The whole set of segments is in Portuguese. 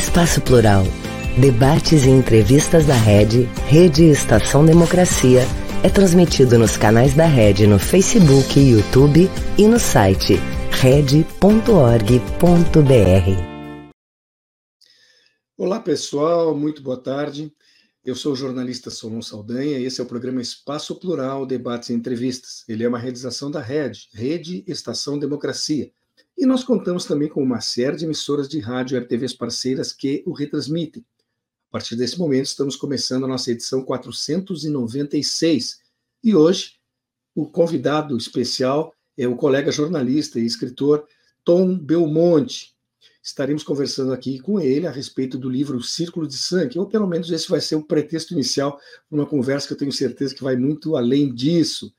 Espaço Plural. Debates e entrevistas da Rede, Rede Estação Democracia, é transmitido nos canais da Rede no Facebook, YouTube e no site rede.org.br. Olá pessoal, muito boa tarde. Eu sou o jornalista Solon Saldanha e esse é o programa Espaço Plural, Debates e Entrevistas. Ele é uma realização da Rede, Rede Estação Democracia. E nós contamos também com uma série de emissoras de rádio e RTVs parceiras que o retransmitem. A partir desse momento, estamos começando a nossa edição 496. E hoje, o convidado especial é o colega jornalista e escritor Tom Belmonte. Estaremos conversando aqui com ele a respeito do livro Círculo de Sangue, ou pelo menos esse vai ser o pretexto inicial para uma conversa que eu tenho certeza que vai muito além disso.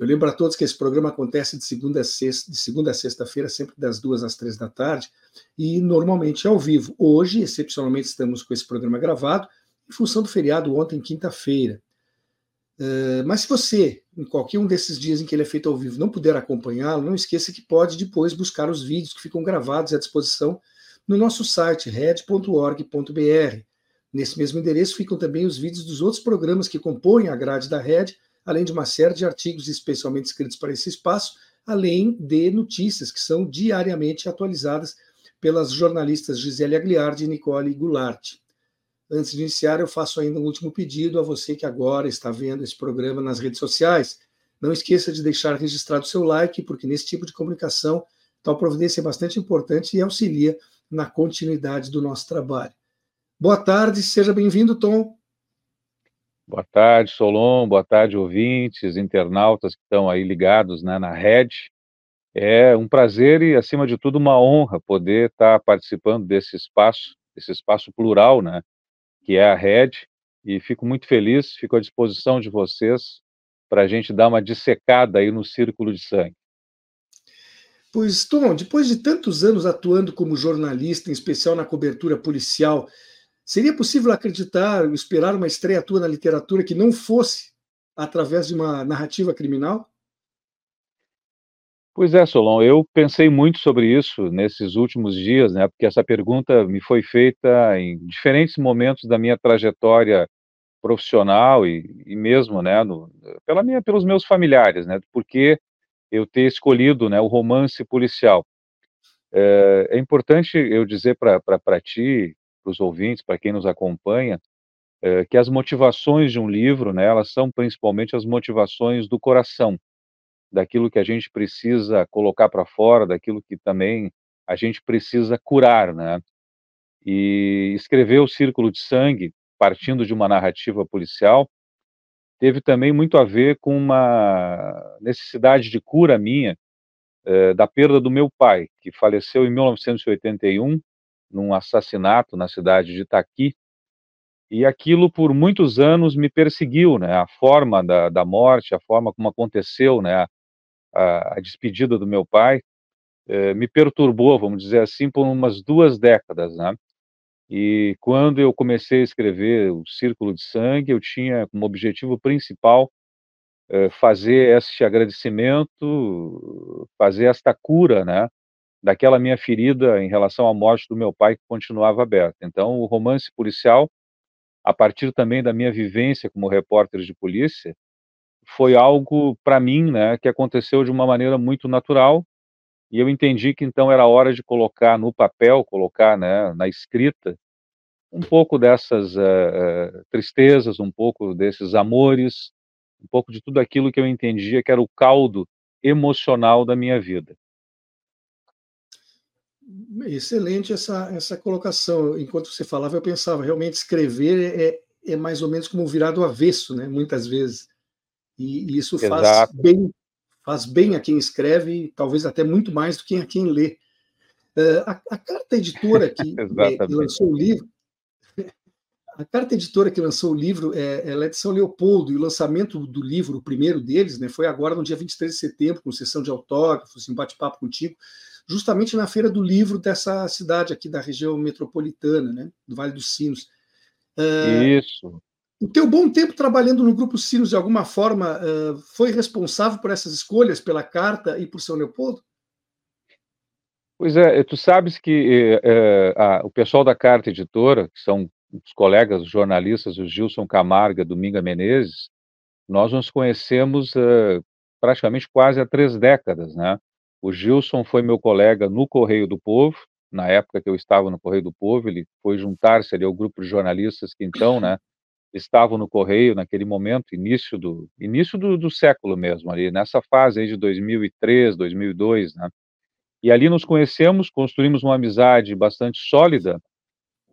Eu lembro a todos que esse programa acontece de segunda a sexta, de segunda a sexta-feira, sempre das duas às três da tarde, e normalmente ao vivo. Hoje, excepcionalmente, estamos com esse programa gravado, em função do feriado ontem, quinta-feira. Uh, mas se você, em qualquer um desses dias em que ele é feito ao vivo, não puder acompanhá-lo, não esqueça que pode depois buscar os vídeos que ficam gravados à disposição no nosso site, red.org.br. Nesse mesmo endereço ficam também os vídeos dos outros programas que compõem a grade da Red, além de uma série de artigos especialmente escritos para esse espaço, além de notícias que são diariamente atualizadas pelas jornalistas Gisele Agliardi e Nicole Goulart. Antes de iniciar, eu faço ainda um último pedido a você que agora está vendo esse programa nas redes sociais. Não esqueça de deixar registrado seu like, porque nesse tipo de comunicação, tal providência é bastante importante e auxilia na continuidade do nosso trabalho. Boa tarde, seja bem-vindo, Tom. Boa tarde, Solon. Boa tarde, ouvintes, internautas que estão aí ligados né, na rede. É um prazer e, acima de tudo, uma honra poder estar participando desse espaço, desse espaço plural, né, que é a rede. E fico muito feliz, fico à disposição de vocês para a gente dar uma dissecada aí no círculo de sangue. Pois, Tom, depois de tantos anos atuando como jornalista, em especial na cobertura policial, Seria possível acreditar, esperar uma estreia tua na literatura que não fosse através de uma narrativa criminal? Pois é, Solon, eu pensei muito sobre isso nesses últimos dias, né? Porque essa pergunta me foi feita em diferentes momentos da minha trajetória profissional e, e mesmo, né, no, pela minha, pelos meus familiares, né? Porque eu ter escolhido, né, o romance policial. É, é importante eu dizer para ti para os ouvintes, para quem nos acompanha, é, que as motivações de um livro, né, elas são principalmente as motivações do coração, daquilo que a gente precisa colocar para fora, daquilo que também a gente precisa curar, né? E escrever o Círculo de Sangue, partindo de uma narrativa policial, teve também muito a ver com uma necessidade de cura minha é, da perda do meu pai, que faleceu em 1981 num assassinato na cidade de Itaqui, e aquilo por muitos anos me perseguiu, né? A forma da, da morte, a forma como aconteceu, né? A, a despedida do meu pai eh, me perturbou, vamos dizer assim, por umas duas décadas, né? E quando eu comecei a escrever o Círculo de Sangue, eu tinha como objetivo principal eh, fazer este agradecimento, fazer esta cura, né? Daquela minha ferida em relação à morte do meu pai que continuava aberta. Então, o romance policial, a partir também da minha vivência como repórter de polícia, foi algo para mim, né, que aconteceu de uma maneira muito natural. E eu entendi que então era hora de colocar no papel, colocar, né, na escrita, um pouco dessas uh, tristezas, um pouco desses amores, um pouco de tudo aquilo que eu entendia que era o caldo emocional da minha vida. Excelente essa, essa colocação. Enquanto você falava, eu pensava, realmente escrever é, é mais ou menos como virar do avesso, né? muitas vezes. E, e isso faz bem, faz bem a quem escreve, talvez até muito mais do que a quem lê. Uh, a, a, carta editora que, é, que, lançou o livro, a carta editora que lançou o livro é, ela é de São Leopoldo, e o lançamento do livro, o primeiro deles, né, foi agora no dia 23 de setembro, com sessão de autógrafos, um bate-papo contigo justamente na Feira do Livro dessa cidade aqui da região metropolitana, né, do Vale dos Sinos. Uh, Isso. O teu bom tempo trabalhando no Grupo Sinos, de alguma forma, uh, foi responsável por essas escolhas, pela carta e por São Leopoldo? Pois é, tu sabes que é, a, o pessoal da Carta Editora, que são os colegas jornalistas, o Gilson Camargo e a Dominga Menezes, nós nos conhecemos uh, praticamente quase há três décadas, né? O Gilson foi meu colega no Correio do Povo, na época que eu estava no Correio do Povo, ele foi juntar-se ali ao grupo de jornalistas que então, né, estavam no Correio naquele momento, início do início do, do século mesmo, ali nessa fase aí de 2003, 2002, né? E ali nos conhecemos, construímos uma amizade bastante sólida,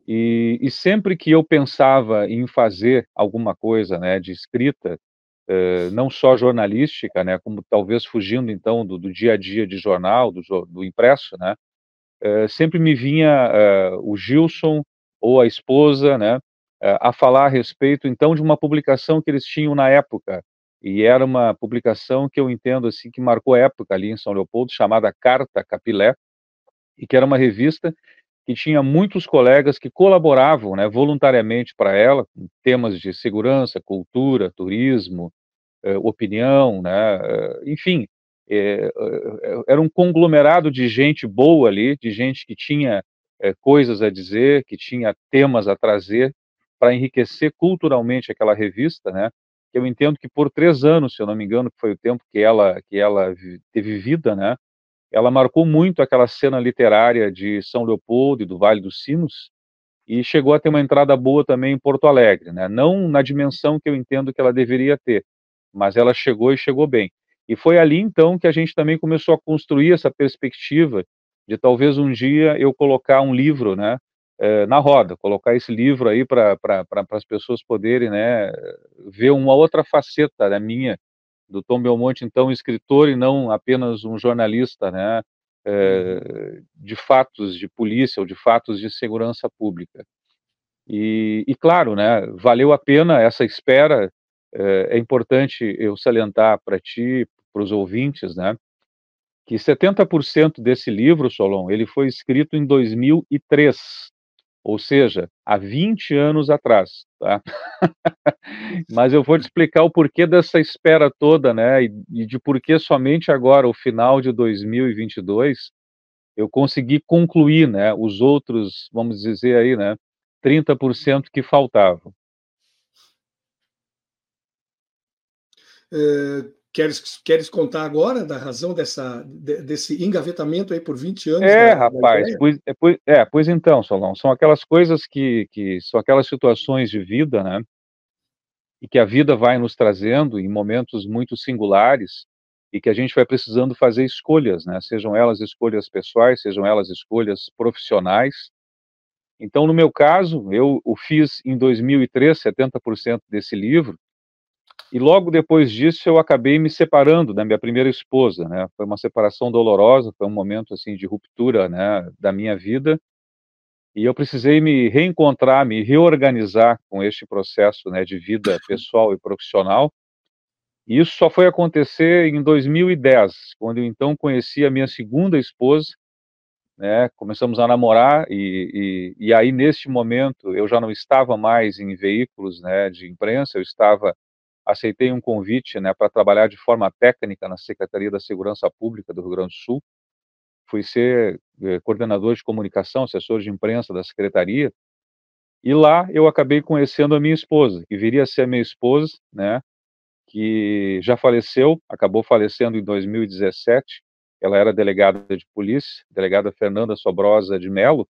e, e sempre que eu pensava em fazer alguma coisa, né, de escrita, eh, não só jornalística, né, como talvez fugindo então do, do dia a dia de jornal, do, do impresso, né, eh, sempre me vinha eh, o Gilson ou a esposa, né, a falar a respeito então de uma publicação que eles tinham na época, e era uma publicação que eu entendo assim que marcou época ali em São Leopoldo, chamada Carta Capilé, e que era uma revista que tinha muitos colegas que colaboravam, né, voluntariamente para ela, com temas de segurança, cultura, turismo, eh, opinião, né, eh, enfim, eh, era um conglomerado de gente boa ali, de gente que tinha coisas a dizer, que tinha temas a trazer para enriquecer culturalmente aquela revista, né, eu entendo que por três anos, se eu não me engano, que foi o tempo que ela, que ela teve vida, né? Ela marcou muito aquela cena literária de São Leopoldo e do Vale dos Sinos, e chegou a ter uma entrada boa também em Porto Alegre, né? Não na dimensão que eu entendo que ela deveria ter, mas ela chegou e chegou bem. E foi ali então que a gente também começou a construir essa perspectiva de talvez um dia eu colocar um livro, né, eh, na roda, colocar esse livro aí para pra, as pessoas poderem né, ver uma outra faceta da minha, do Tom Belmonte, então escritor e não apenas um jornalista né, eh, de fatos de polícia ou de fatos de segurança pública. E, e claro, né, valeu a pena essa espera, eh, é importante eu salientar para ti, para os ouvintes, né, que 70% desse livro, Solon, ele foi escrito em 2003, ou seja, há 20 anos atrás, tá? Mas eu vou te explicar o porquê dessa espera toda, né, e, de por que somente agora, o final de 2022, eu consegui concluir, né, os outros, vamos dizer aí, né, 30% que faltavam. É, Queres, queres contar agora da razão dessa, desse engavetamento aí por 20 anos? É, da, rapaz, da pois, é, pois, é, pois então, Solon, são aquelas coisas que, que são aquelas situações de vida, né? E que a vida vai nos trazendo em momentos muito singulares e que a gente vai precisando fazer escolhas, né? Sejam elas escolhas pessoais, sejam elas escolhas profissionais. Então, no meu caso, eu o fiz em 2003, 70% desse livro, e logo depois disso eu acabei me separando da minha primeira esposa, né? Foi uma separação dolorosa, foi um momento assim de ruptura, né, da minha vida. E eu precisei me reencontrar, me reorganizar com este processo, né, de vida pessoal e profissional. E isso só foi acontecer em 2010, quando eu então conheci a minha segunda esposa, né? Começamos a namorar e, e, e aí neste momento eu já não estava mais em veículos, né, de imprensa, eu estava aceitei um convite né, para trabalhar de forma técnica na Secretaria da Segurança Pública do Rio Grande do Sul. Fui ser eh, coordenador de comunicação, assessor de imprensa da Secretaria. E lá eu acabei conhecendo a minha esposa, que viria a ser a minha esposa, né, que já faleceu, acabou falecendo em 2017. Ela era delegada de polícia, delegada Fernanda Sobrosa de Melo,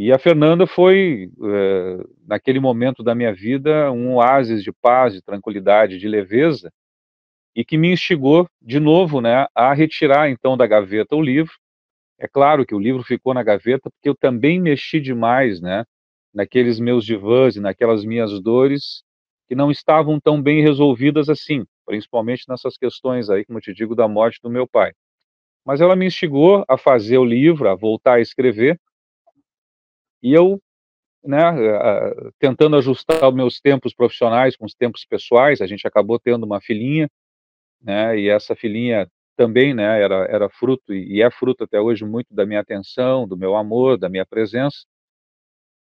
e a Fernanda foi, eh, naquele momento da minha vida, um oásis de paz, de tranquilidade, de leveza, e que me instigou de novo né, a retirar então da gaveta o livro. É claro que o livro ficou na gaveta porque eu também mexi demais né, naqueles meus divãs e naquelas minhas dores que não estavam tão bem resolvidas assim, principalmente nessas questões aí, como eu te digo, da morte do meu pai. Mas ela me instigou a fazer o livro, a voltar a escrever, e eu, né, tentando ajustar os meus tempos profissionais com os tempos pessoais, a gente acabou tendo uma filhinha, né, e essa filhinha também, né, era, era fruto, e é fruto até hoje muito da minha atenção, do meu amor, da minha presença.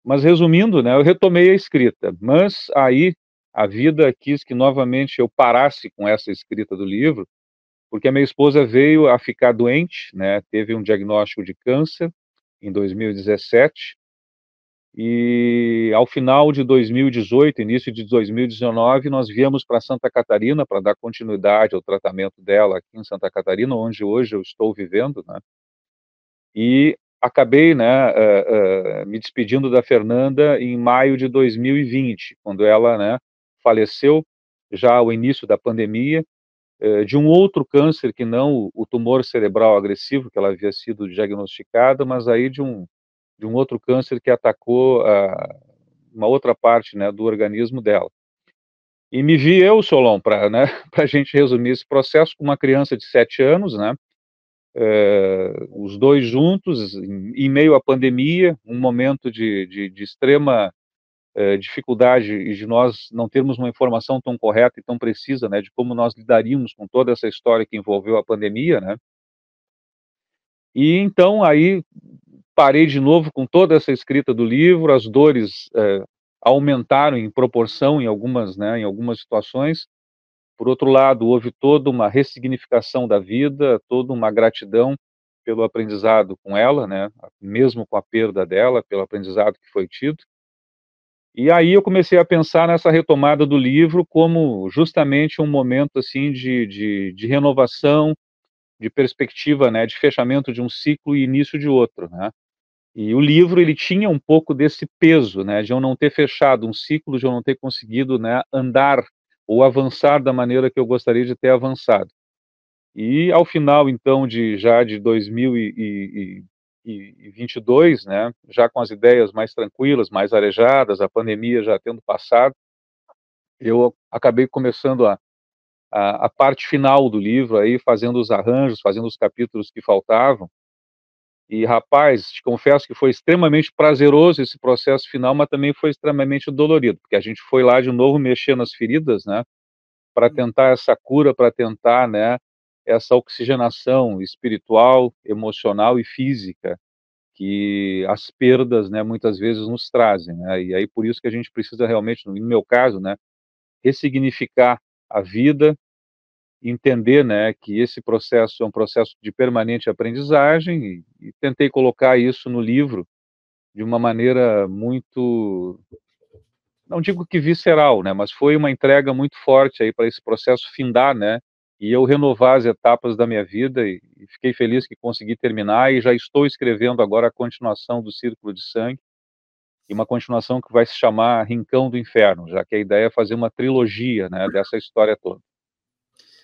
Mas resumindo, né, eu retomei a escrita, mas aí a vida quis que novamente eu parasse com essa escrita do livro, porque a minha esposa veio a ficar doente, né, teve um diagnóstico de câncer em 2017, e ao final de 2018, início de 2019, nós viemos para Santa Catarina para dar continuidade ao tratamento dela aqui em Santa Catarina, onde hoje eu estou vivendo, né? E acabei, né, uh, uh, me despedindo da Fernanda em maio de 2020, quando ela, né, faleceu já ao início da pandemia uh, de um outro câncer que não o tumor cerebral agressivo que ela havia sido diagnosticada, mas aí de um de um outro câncer que atacou uma outra parte, né, do organismo dela. E me vi eu, Solon, para né, a gente resumir esse processo, com uma criança de sete anos, né, é, os dois juntos, em, em, meio à pandemia, um momento de, de, de extrema é, dificuldade e de nós não termos uma informação tão correta e tão precisa, né, de como nós lidaríamos com toda essa história que envolveu a pandemia, né. E então aí parei de novo com toda essa escrita do livro, as dores é, aumentaram em proporção em algumas, né, em algumas situações, por outro lado, houve toda uma ressignificação da vida, toda uma gratidão pelo aprendizado com ela, né, mesmo com a perda dela, pelo aprendizado que foi tido. E aí eu comecei a pensar nessa retomada do livro como justamente um momento assim de, de, de renovação, de perspectiva, né, de fechamento de um ciclo e início de outro, né. E o livro ele tinha um pouco desse peso, né, de eu não ter fechado um ciclo, de eu não ter conseguido, né, andar ou avançar da maneira que eu gostaria de ter avançado. E ao final, então, de já de 2022, né, já com as ideias mais tranquilas, mais arejadas, a pandemia já tendo passado, eu acabei começando a, a, a parte final do livro, aí fazendo os arranjos, fazendo os capítulos que faltavam, e rapaz, te confesso que foi extremamente prazeroso esse processo final, mas também foi extremamente dolorido, porque a gente foi lá de novo mexer nas feridas, né, para hum. tentar essa cura, para tentar, né, essa oxigenação espiritual, emocional e física que as perdas, né, muitas vezes nos trazem, né? E aí por isso que a gente precisa realmente, no meu caso, né, ressignificar a vida, entender, né, que esse processo é um processo de permanente aprendizagem e, e tentei colocar isso no livro de uma maneira muito não digo que visceral, né, mas foi uma entrega muito forte aí para esse processo findar, né, e eu renovar as etapas da minha vida e, e, fiquei feliz que consegui terminar e já estou escrevendo agora a continuação do Círculo de Sangue e uma continuação que vai se chamar Rincão do Inferno, já que a ideia é fazer uma trilogia, né, dessa história toda.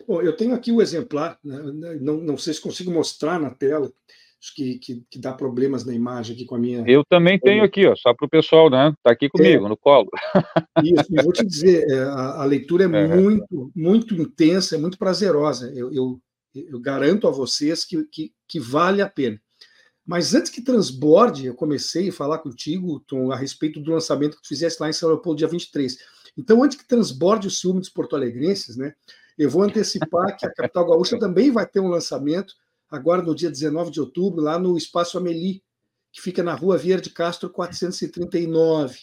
Bom, eu tenho aqui o exemplar, né, né, não, não sei se consigo mostrar na tela, acho que, que, que, dá problemas na imagem aqui com a minha. Eu também tenho aqui, ó, só para o pessoal, né? Está aqui comigo, é, no colo. Isso, e vou te dizer, é, a, a leitura é, é, muito, muito intensa, é muito prazerosa. Eu, eu, eu garanto a vocês que, que, que, vale a pena. Mas antes que transborde, eu comecei a falar contigo, Tom, a respeito do lançamento que tu fizesse lá em São Paulo, dia 23. Então, antes que transborde o ciúme dos porto-alegrenses, né? Eu vou antecipar que a Capital Gaúcha também vai ter um lançamento agora no dia 19 de outubro, lá no Espaço Ameli, que fica na rua Vieira de Castro 439.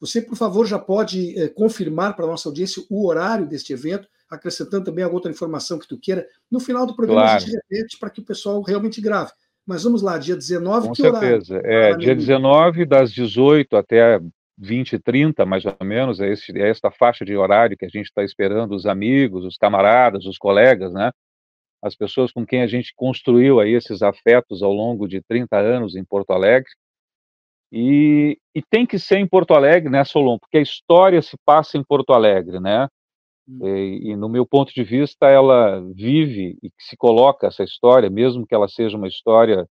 Você, por favor, já pode é, confirmar para a nossa audiência o horário deste evento, acrescentando também alguma outra informação que tu queira. No final do programa claro. a gente repete para que o pessoal realmente grave. Mas vamos lá, dia 19, Com que certeza. horário? É, dia 19, das 18 até 20 e 30, mais ou menos, é, esse, é esta faixa de horário que a gente está esperando os amigos, os camaradas, os colegas, né? As pessoas com quem a gente construiu aí esses afetos ao longo de 30 anos em Porto Alegre. E, e tem que ser em Porto Alegre, né, Solon? Porque a história se passa em Porto Alegre, né? Hum. E, e, no meu ponto de vista, ela vive e se coloca essa história, mesmo que ela seja uma história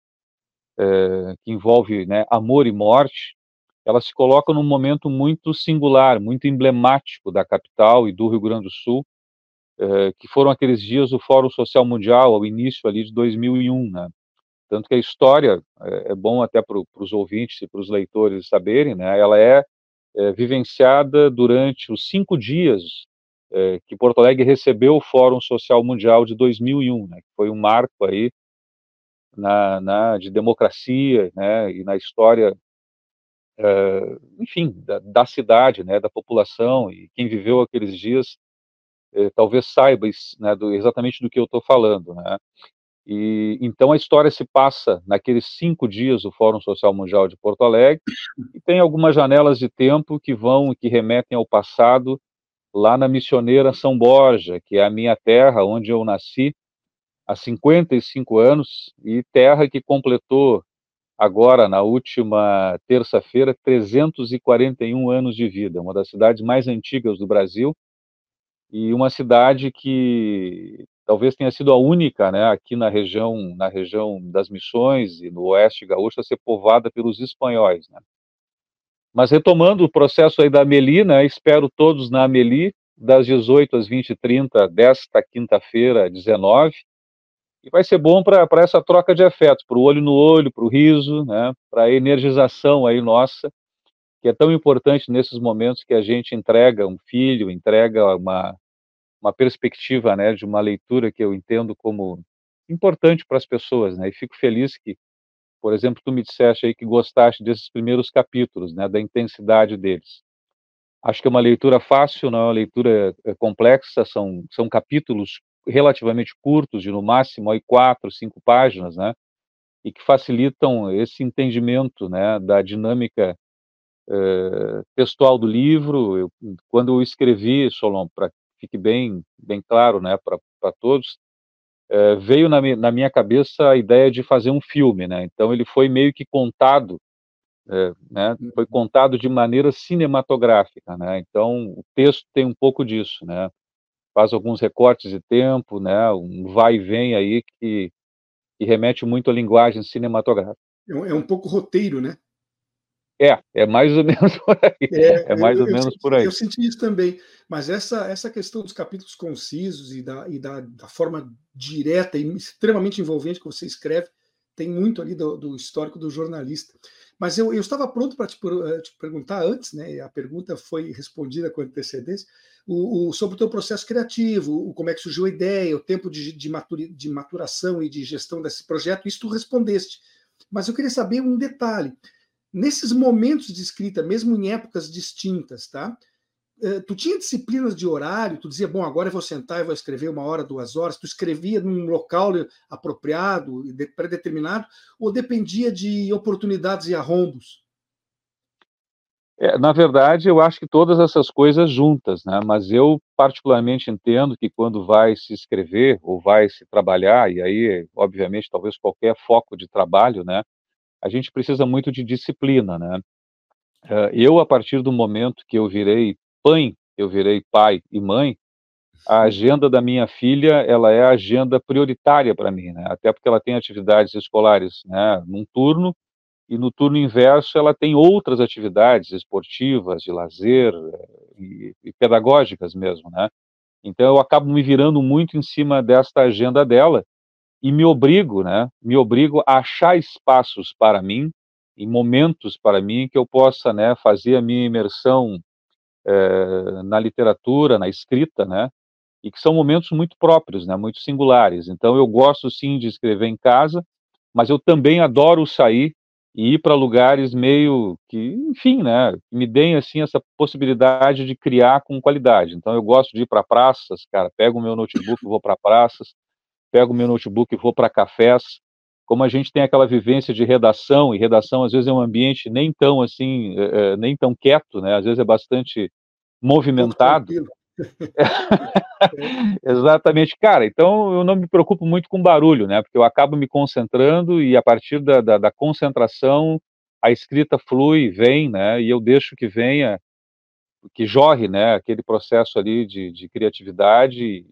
é, que envolve né, amor e morte, ela se coloca num momento muito singular, muito emblemático da capital e do Rio Grande do Sul, eh, que foram aqueles dias do Fórum Social Mundial, ao início ali de 2001, né? Tanto que a história, é, é bom até para os ouvintes e para os leitores saberem, né? Ela é, é vivenciada durante os cinco dias é, que Porto Alegre recebeu o Fórum Social Mundial de 2001, né? Que foi um marco aí na, na, de democracia, né? E na história uh, enfim, da, da, cidade, né, da população, e quem viveu aqueles dias eh, talvez saiba né, do, exatamente do que eu estou falando, né? E então a história se passa naqueles cinco dias do Fórum Social Mundial de Porto Alegre e tem algumas janelas de tempo que vão que remetem ao passado lá na missioneira São Borja, que é a minha terra, onde eu nasci há 55 anos e terra que completou agora na última terça-feira 341 anos de vida, uma das cidades mais antigas do Brasil e uma cidade que talvez tenha sido a única, né, aqui na região, na região das Missões e no Oeste Gaúcho a ser povoada pelos espanhóis, né. Mas retomando o processo aí da Ameli, né, espero todos na Ameli, das 18 às 20h30 desta quinta-feira, 19 e vai ser bom para essa troca de afetos, para o olho no olho, para o riso, né, para a energização aí nossa, que é tão importante nesses momentos que a gente entrega um filho, entrega uma, uma perspectiva né, de uma leitura que eu entendo como importante para as pessoas, né? E fico feliz que, por exemplo, tu me disseste aí que gostaste desses primeiros capítulos, né, da intensidade deles. Acho que é uma leitura fácil, não é uma leitura é, complexa, são, são capítulos relativamente curtos, de no máximo aí quatro, cinco páginas, né, e que facilitam esse entendimento, né, da dinâmica uh, textual do livro. Eu, quando eu escrevi, Solon, para fique bem, bem claro, né, para todos, é, veio na, na, minha cabeça a ideia de fazer um filme, né? Então ele foi meio que contado, é, né? Foi uhum. contado de maneira cinematográfica, né? Então o texto tem um pouco disso, né? Faz alguns recortes de tempo, né? Um vai e vem aí que, que remete muito à linguagem cinematográfica. É um, é pouco roteiro, né? É, é mais ou menos por aí. É, é mais eu, ou eu, menos eu, por aí. Eu senti isso também. Mas essa, essa questão dos capítulos concisos e, da, e da, da forma direta e extremamente envolvente que você escreve, tem muito ali do, do histórico do jornalista. Mas eu, eu estava pronto para te, eh, te, perguntar antes, né? A pergunta foi respondida com antecedência, o, o, sobre o teu processo criativo, o, como é que surgiu a ideia, o tempo de, de, maturi, de maturação e de gestão desse projeto, isso tu respondeste. Mas eu queria saber um detalhe nesses momentos de escrita, mesmo em épocas distintas, tá? Eh, tu tinha disciplinas de horário, tu dizia, bom, agora eu vou sentar e vou escrever uma hora, duas horas, tu escrevia num local apropriado, pré-determinado, ou dependia de oportunidades e arrombos? É, na verdade, eu acho que todas essas coisas juntas, né? Mas eu particularmente entendo que quando vai se escrever ou vai se trabalhar, e aí, obviamente, talvez qualquer foco de trabalho, né? a gente precisa muito de disciplina, né? Eh, eu, a partir do momento que eu virei pai, eu virei pai e mãe, a agenda da minha filha, ela é a agenda prioritária para mim, né? Até porque ela tem atividades escolares, né, num turno, e no turno inverso ela tem outras atividades esportivas, de lazer eh, e, e pedagógicas mesmo, né? Então eu acabo me virando muito em cima desta agenda dela, e me obrigo, né, me obrigo a achar espaços para mim, e momentos para mim que eu possa, né, fazer a minha imersão é, na literatura, na escrita, né, e que são momentos muito próprios, né, muito singulares. Então eu gosto sim de escrever em casa, mas eu também adoro sair e ir para lugares meio que, enfim, né, me deem assim essa possibilidade de criar com qualidade. Então eu gosto de ir para praças, cara, pego o meu notebook, vou para praças, pego o meu notebook e vou para cafés. Como a gente tem aquela vivência de redação, e redação às vezes é um ambiente nem tão assim, é, nem tão quieto, né? Às vezes é bastante movimentado. Exatamente, cara. Então eu não me preocupo muito com barulho, né? Porque eu acabo me concentrando e a partir da, da, da concentração a escrita flui, vem, né? E eu deixo que venha, que jorre, né? Aquele processo ali de, de criatividade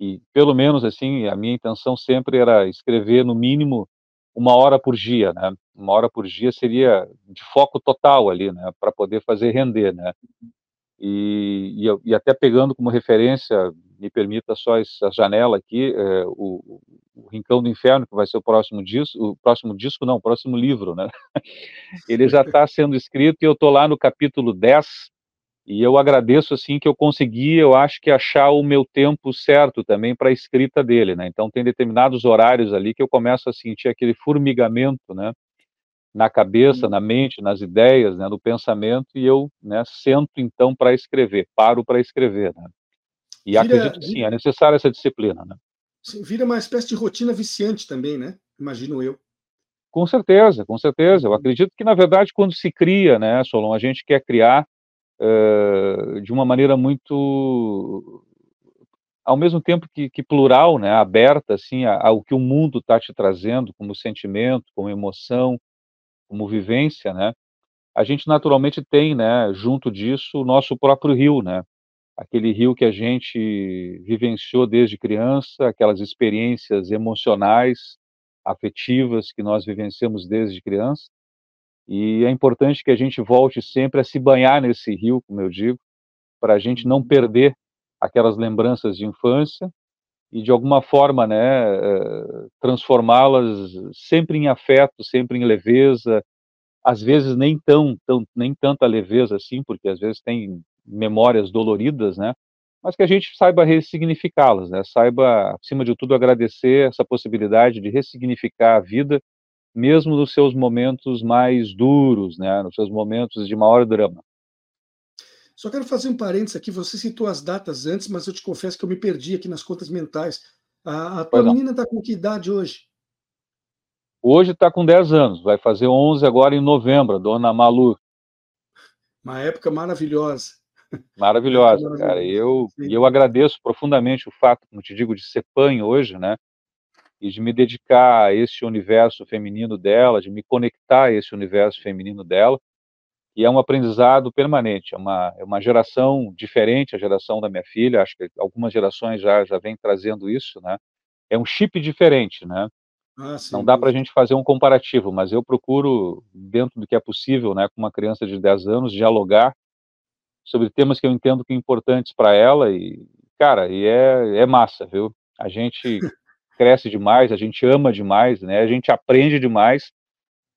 e pelo menos assim a minha intenção sempre era escrever no mínimo uma hora por dia, né? Uma hora por dia seria de foco total ali, né? Para poder fazer render, né? E, e, e, até pegando como referência, me permita só essa janela aqui, é, o, o, Rincão do Inferno, que vai ser o próximo disco, o próximo disco não, o próximo livro, né? Ele já está sendo escrito e eu estou lá no capítulo 10, e eu agradeço assim que eu consegui, eu acho que achar o meu tempo certo também para a escrita dele, né? Então tem determinados horários ali que eu começo a sentir aquele formigamento, né? Na cabeça, na mente, nas ideias, né? No pensamento e eu, né? Sento então para escrever, paro para escrever, né? E vira, acredito que sim, é necessária essa disciplina, né? Sim, vira uma espécie de rotina viciante também, né? Imagino eu. Com certeza, com certeza. Eu uhum. acredito que, na verdade, quando se cria, né, Solon, a gente quer criar uh, de uma maneira muito, ao mesmo tempo que, que plural, né, aberta, assim, ao que o mundo está te trazendo como sentimento, como emoção, como vivência, né? A gente naturalmente tem, né, junto disso, o nosso próprio rio, né? Aquele rio que a gente vivenciou desde criança, aquelas experiências emocionais, afetivas que nós vivenciamos desde criança. E é importante que a gente volte sempre a se banhar nesse rio, como eu digo, para a gente não perder aquelas lembranças de infância e de alguma forma, né, eh, transformá-las sempre em afeto, sempre em leveza, às vezes nem tão, tão nem tanta leveza assim, porque às vezes tem memórias doloridas, né? mas que a gente saiba ressignificá-las, né? Saiba, acima de tudo, agradecer essa possibilidade de ressignificar a vida, mesmo nos seus momentos mais duros, né? Nos seus momentos de maior drama. Só quero fazer um parênteses aqui. Você citou as datas antes, mas eu te confesso que eu me perdi aqui nas contas mentais. A, a tua menina está com que idade hoje? Hoje está com 10 anos, vai fazer 11 agora em novembro, dona Malu. Uma época maravilhosa. Maravilhosa, cara. E eu, e eu agradeço profundamente o fato, como te digo, de ser pai hoje, né? E de me dedicar a esse universo feminino dela, de me conectar a esse universo feminino dela. E é um aprendizado permanente, é uma, é uma geração diferente, a geração da minha filha, acho que algumas gerações já, já vem trazendo isso, né? É um chip diferente, né? Ah, sim, Não dá para a gente fazer um comparativo, mas eu procuro, dentro do que é possível, né, com uma criança de 10 anos, dialogar sobre temas que eu entendo que são importantes para ela e, cara, e é, é massa, viu? A gente cresce demais, a gente ama demais, né? A gente aprende demais,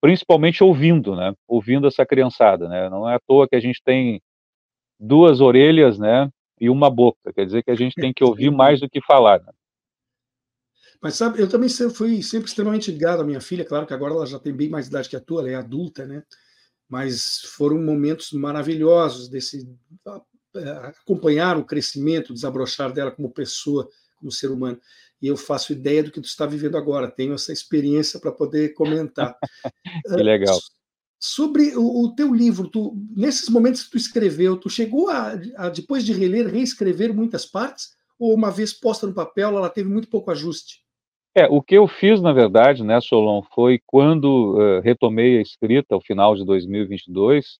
principalmente ouvindo, né? Ouvindo essa criançada, né? Não é à toa que a gente tem duas orelhas, né? E uma boca, quer dizer que a gente tem que ouvir mais do que falar. Né? Mas sabe, eu também fui sempre extremamente ligado à minha filha, claro que agora ela já tem bem mais idade que a tua, ela é adulta, né? mas foram momentos maravilhosos desse é, acompanhar o crescimento, o desabrochar dela como pessoa, como ser humano. E eu faço ideia do que tu está vivendo agora, tenho essa experiência para poder comentar. que legal. Sobre o, o, teu livro, tu, nesses momentos que tu escreveu, tu chegou a, a, depois de reler, reescrever muitas partes? Ou uma vez posta no papel, ela teve muito pouco ajuste? É, o que eu fiz, na verdade, né, Solon, foi quando uh, retomei a escrita, ao final de 2022,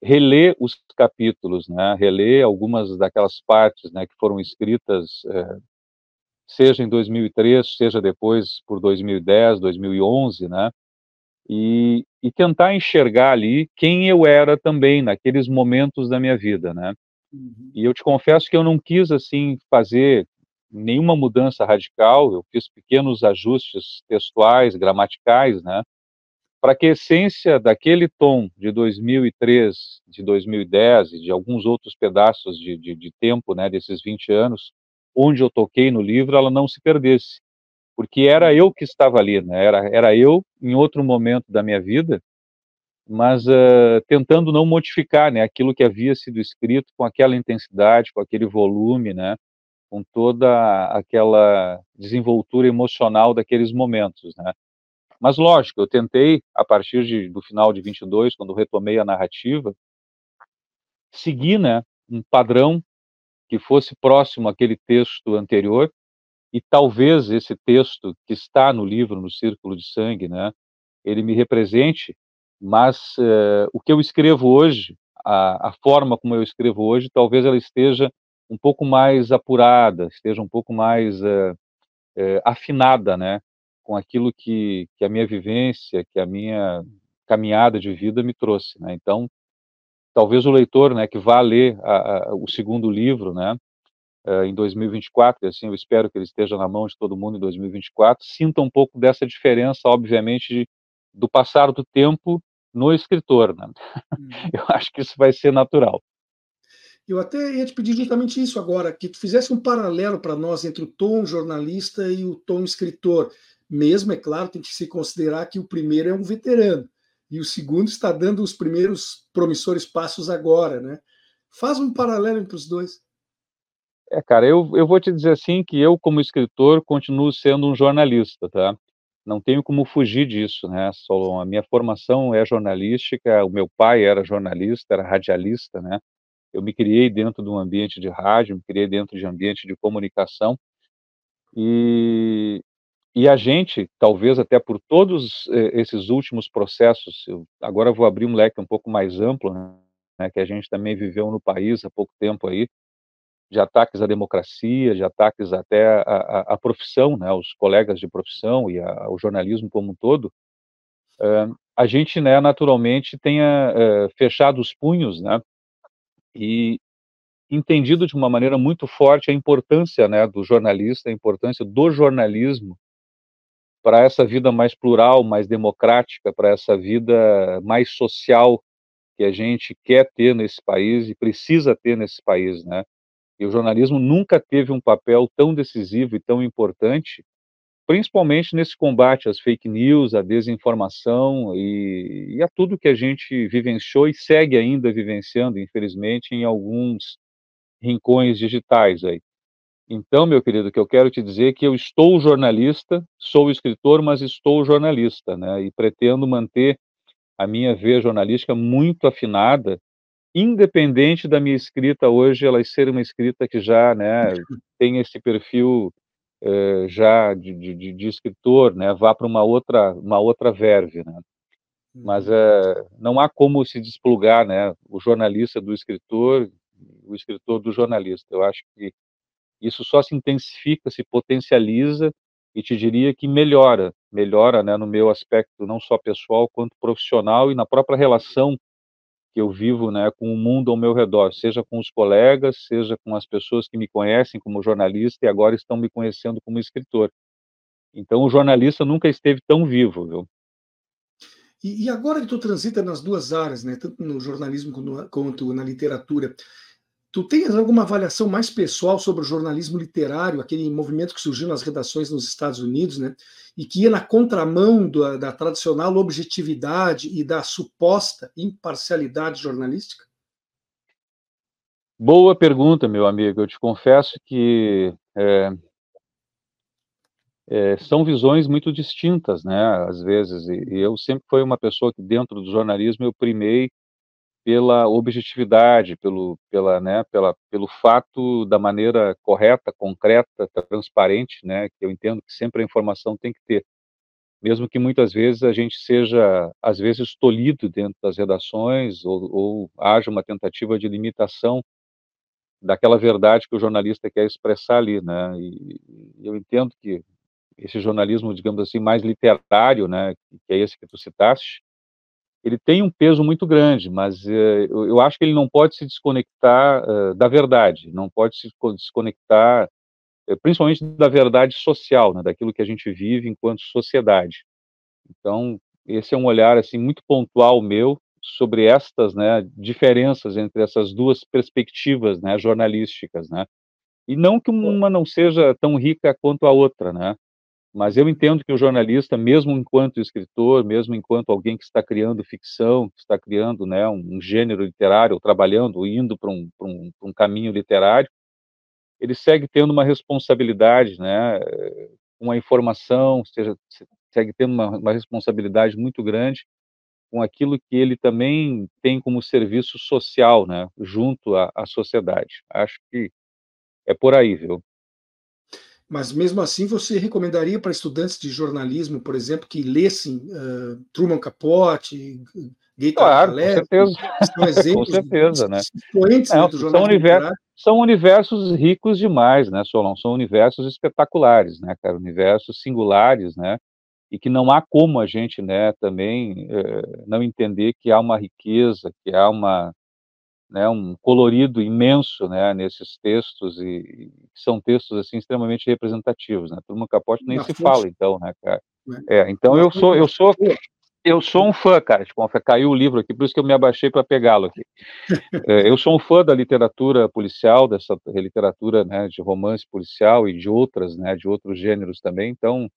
reler os capítulos, né, reler algumas daquelas partes né, que foram escritas, uh, seja em 2003, seja depois por 2010, 2011, né, e, e tentar enxergar ali quem eu era também naqueles momentos da minha vida, né. Uhum. E eu te confesso que eu não quis, assim, fazer nenhuma mudança radical, eu fiz pequenos ajustes textuais, gramaticais, né, para que a essência daquele tom de 2003, de 2010 e de alguns outros pedaços de, de, de tempo, né, desses 20 anos, onde eu toquei no livro, ela não se perdesse, porque era eu que estava ali, né, era, era eu em outro momento da minha vida, mas uh, tentando não modificar, né, aquilo que havia sido escrito com aquela intensidade, com aquele volume, né, com toda aquela desenvoltura emocional daqueles momentos, né? Mas lógico, eu tentei a partir de, do final de 22, quando retomei a narrativa, seguir, né, um padrão que fosse próximo àquele texto anterior e talvez esse texto que está no livro no Círculo de Sangue, né, ele me represente, mas uh, o que eu escrevo hoje, a, a forma como eu escrevo hoje, talvez ela esteja um pouco mais apurada, esteja um pouco mais é, é, afinada, né, com aquilo que, que a minha vivência, que a minha caminhada de vida me trouxe, né. Então, talvez o leitor, né, que vá ler a, a, o segundo livro, né, é, em 2024, e assim eu espero que ele esteja na mão de todo mundo em 2024, sinta um pouco dessa diferença, obviamente, de, do passar do tempo no escritor, né. Hum. Eu acho que isso vai ser natural. Eu até ia te pedir justamente isso agora, que tu fizesse um paralelo para nós entre o tom jornalista e o tom escritor. Mesmo, é claro, tem que se considerar que o primeiro é um veterano e o segundo está dando os primeiros promissores passos agora, né? Faz um paralelo entre os dois. É, cara, eu, eu vou te dizer assim que eu, como escritor, continuo sendo um jornalista, tá? Não tenho como fugir disso, né, Solon? A minha formação é jornalística, o meu pai era jornalista, era radialista, né? Eu me criei dentro de um ambiente de rádio, me criei dentro de um ambiente de comunicação, e, e a gente, talvez até por todos eh, esses últimos processos, agora vou abrir um leque um pouco mais amplo, né, que a gente também viveu no país há pouco tempo aí, de ataques à democracia, de ataques até à, à, à profissão, né, os colegas de profissão e ao jornalismo como um todo, uh, a gente, né, naturalmente tenha uh, fechado os punhos, né, e entendido de uma maneira muito forte a importância, né, do jornalista, a importância do jornalismo para essa vida mais plural, mais democrática, para essa vida mais social que a gente quer ter nesse país e precisa ter nesse país, né? E o jornalismo nunca teve um papel tão decisivo e tão importante, principalmente nesse combate às fake news, à desinformação e, e a tudo que a gente vivenciou e segue ainda vivenciando, infelizmente, em alguns rincões digitais aí. Então, meu querido, que eu quero te dizer é que eu estou jornalista, sou escritor, mas estou jornalista, né? E pretendo manter a minha veia jornalística muito afinada independente da minha escrita hoje, ela ser uma escrita que já, né, tem esse perfil eh, já de, de, de, escritor, né, vá para uma outra, uma outra verve, né. Mas é, não há como se desplugar, né, o jornalista do escritor, o escritor do jornalista. Eu acho que isso só se intensifica, se potencializa e te diria que melhora, melhora, né, no meu aspecto não só pessoal quanto profissional e na própria relação que eu vivo né, com o mundo ao meu redor, seja com os colegas, seja com as pessoas que me conhecem como jornalista e agora estão me conhecendo como escritor. Então, o jornalista nunca esteve tão vivo, viu? E, e agora que tu transita nas duas áreas, né, tanto no jornalismo quanto, na literatura, Tu tens alguma avaliação mais pessoal sobre o jornalismo literário, aquele movimento que surgiu nas redações nos Estados Unidos, né, e que ia na contramão da, da tradicional objetividade e da suposta imparcialidade jornalística? Boa pergunta, meu amigo. Eu te confesso que é, é, são visões muito distintas, né? Às vezes, e, e eu sempre fui uma pessoa que dentro do jornalismo eu primei pela objetividade, pelo, pela, né, pela, pelo fato da maneira correta, concreta, transparente, né, que eu entendo que sempre a informação tem que ter, mesmo que muitas vezes a gente seja, às vezes, tolhido dentro das redações ou, ou haja uma tentativa de limitação daquela verdade que o jornalista quer expressar ali, né, e eu entendo que esse jornalismo, digamos assim, mais literário, né, que é esse que tu citaste, ele tem um peso muito grande, mas uh, eu acho que ele não pode se desconectar uh, da verdade, não pode se desconectar, uh, principalmente da verdade social, né, daquilo que a gente vive enquanto sociedade. Então, esse é um olhar assim muito pontual meu sobre estas, né, diferenças entre essas duas perspectivas, né, jornalísticas, né. E não que uma não seja tão rica quanto a outra, né. Mas eu entendo que o jornalista, mesmo enquanto escritor, mesmo enquanto alguém que está criando ficção, que está criando né, um, gênero literário, ou trabalhando, indo para um, um, um, caminho literário, ele segue tendo uma responsabilidade né, com a informação, seja, segue tendo uma, uma responsabilidade muito grande com aquilo que ele também tem como serviço social, né, junto à, à sociedade. Acho que é por aí, viu? Mas mesmo assim, você recomendaria para estudantes de jornalismo, por exemplo, que lessem uh, Truman Capote, Gator claro, com certeza. São exemplos com certeza, né? É, do são, universos, são universos ricos demais, né, Solon? São universos espetaculares, né, cara? Universos singulares, né? E que não há como a gente, né, também eh, não entender que há uma riqueza, que há uma, né, um colorido imenso, né, nesses textos e, e são textos assim extremamente representativos, né? Turma Capote nem Na se fonte. fala então, né, cara? É, é então eu sou eu sou eu sou um fã, cara, tipo, caiu o livro aqui, por isso que eu me abaixei para pegá-lo aqui. é, eu sou um fã da literatura policial, dessa literatura, né, de romance policial e de outras, né, de outros gêneros também. Então,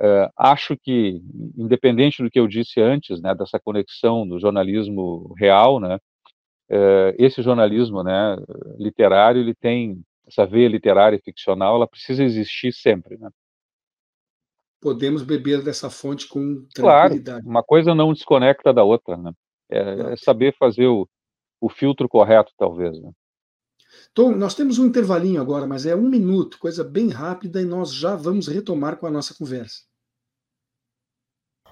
é, acho que, independente do que eu disse antes, né, dessa conexão do jornalismo real, né, esse jornalismo né, literário ele tem essa veia literária e ficcional, ela precisa existir sempre, né? Podemos beber dessa fonte com tranquilidade. Claro, uma coisa não desconecta da outra, né? É, é saber fazer o, o filtro correto, talvez, né? Tom, nós temos um intervalinho agora, mas é um minuto, coisa bem rápida, e nós já vamos retomar com a nossa conversa.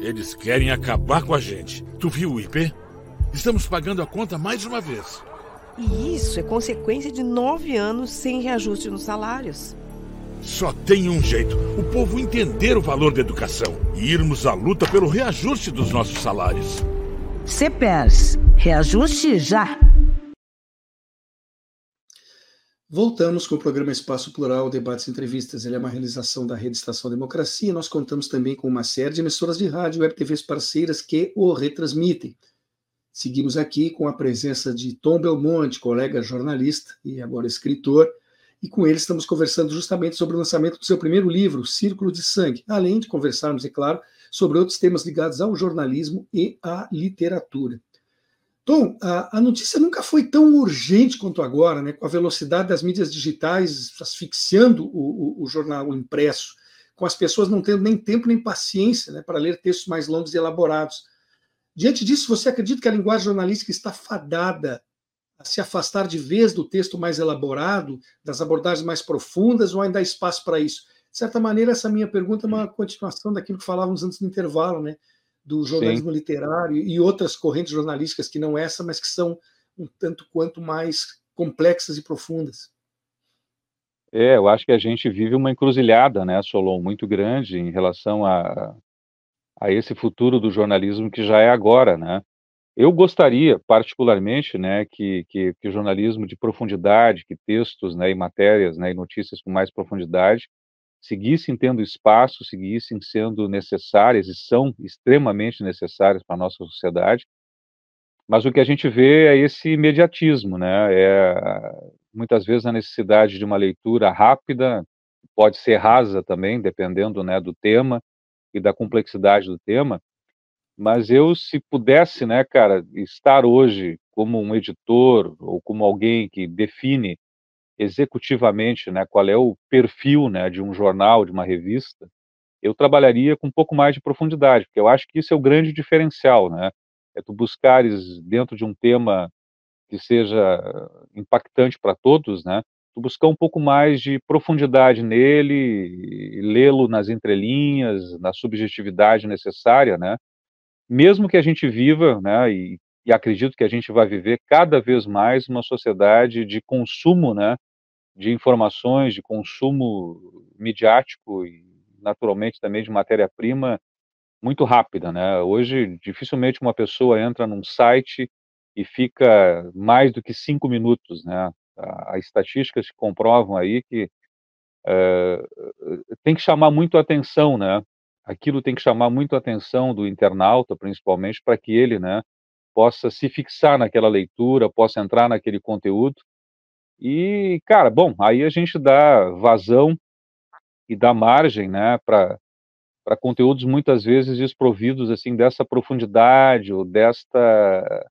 Eles querem acabar com a gente. Tu viu o IP? Estamos pagando a conta mais uma vez. E isso é consequência de nove anos sem reajuste nos salários. Só tem um jeito: o povo entender o valor da educação e irmos à luta pelo reajuste dos nossos salários. CPERS, reajuste já! Voltamos com o programa Espaço Plural, debates e entrevistas. Ele é uma realização da Rede Estação Democracia. Nós contamos também com uma série de emissoras de rádio e TVs parceiras que o retransmitem. Seguimos aqui com a presença de Tom Belmonte, colega jornalista e agora escritor, e com ele estamos conversando justamente sobre o lançamento do seu primeiro livro, Círculo de Sangue, além de conversarmos, é claro, sobre outros temas ligados ao jornalismo e à literatura. Tom, a, a, notícia nunca foi tão urgente quanto agora, né, com a velocidade das mídias digitais asfixiando o, o, o jornal impresso, com as pessoas não tendo nem tempo nem paciência né, para ler textos mais longos e elaborados. Diante disso, você acredita que a linguagem jornalística está fadada a se afastar de vez do texto mais elaborado, das abordagens mais profundas, ou ainda há espaço para isso? De certa maneira, essa minha pergunta é uma continuação daquilo que falávamos antes do intervalo, né? Do jornalismo Sim. literário e outras correntes jornalísticas que não essa, mas que são um tanto quanto mais complexas e profundas. É, eu acho que a gente vive uma encruzilhada, né, Solon, muito grande em relação a, a esse futuro do jornalismo que já é agora, né? Eu gostaria, particularmente, né, que, que, que o jornalismo de profundidade, que textos, né, e matérias, né, e notícias com mais profundidade, seguissem tendo espaço, seguissem sendo necessárias e são extremamente necessárias para a nossa sociedade. Mas o que a gente vê é esse imediatismo, né? É muitas vezes a necessidade de uma leitura rápida, pode ser rasa também, dependendo, né, do tema e da complexidade do tema. Mas eu, se pudesse, né, cara, estar hoje como um editor ou como alguém que define executivamente, né, qual é o perfil, né, de um jornal, de uma revista, eu trabalharia com um pouco mais de profundidade, porque eu acho que isso é o grande diferencial, né? É tu buscares dentro de um tema que seja impactante para todos, né? Tu buscar um pouco mais de profundidade nele, lê-lo nas entrelinhas, na subjetividade necessária, né? Mesmo que a gente viva, né, e, e acredito que a gente vai viver cada vez mais uma sociedade de consumo, né, de informações, de consumo midiático e, naturalmente, também de matéria-prima muito rápida, né? Hoje, dificilmente uma pessoa entra num site e fica mais do que cinco minutos, né? Há estatísticas comprovam aí que é, tem que chamar muito a atenção, né? Aquilo tem que chamar muito a atenção do internauta, principalmente, para que ele, né, possa se fixar naquela leitura, possa entrar naquele conteúdo e, cara, bom, aí a gente dá vazão e dá margem, né, para para conteúdos muitas vezes desprovidos assim dessa profundidade ou desta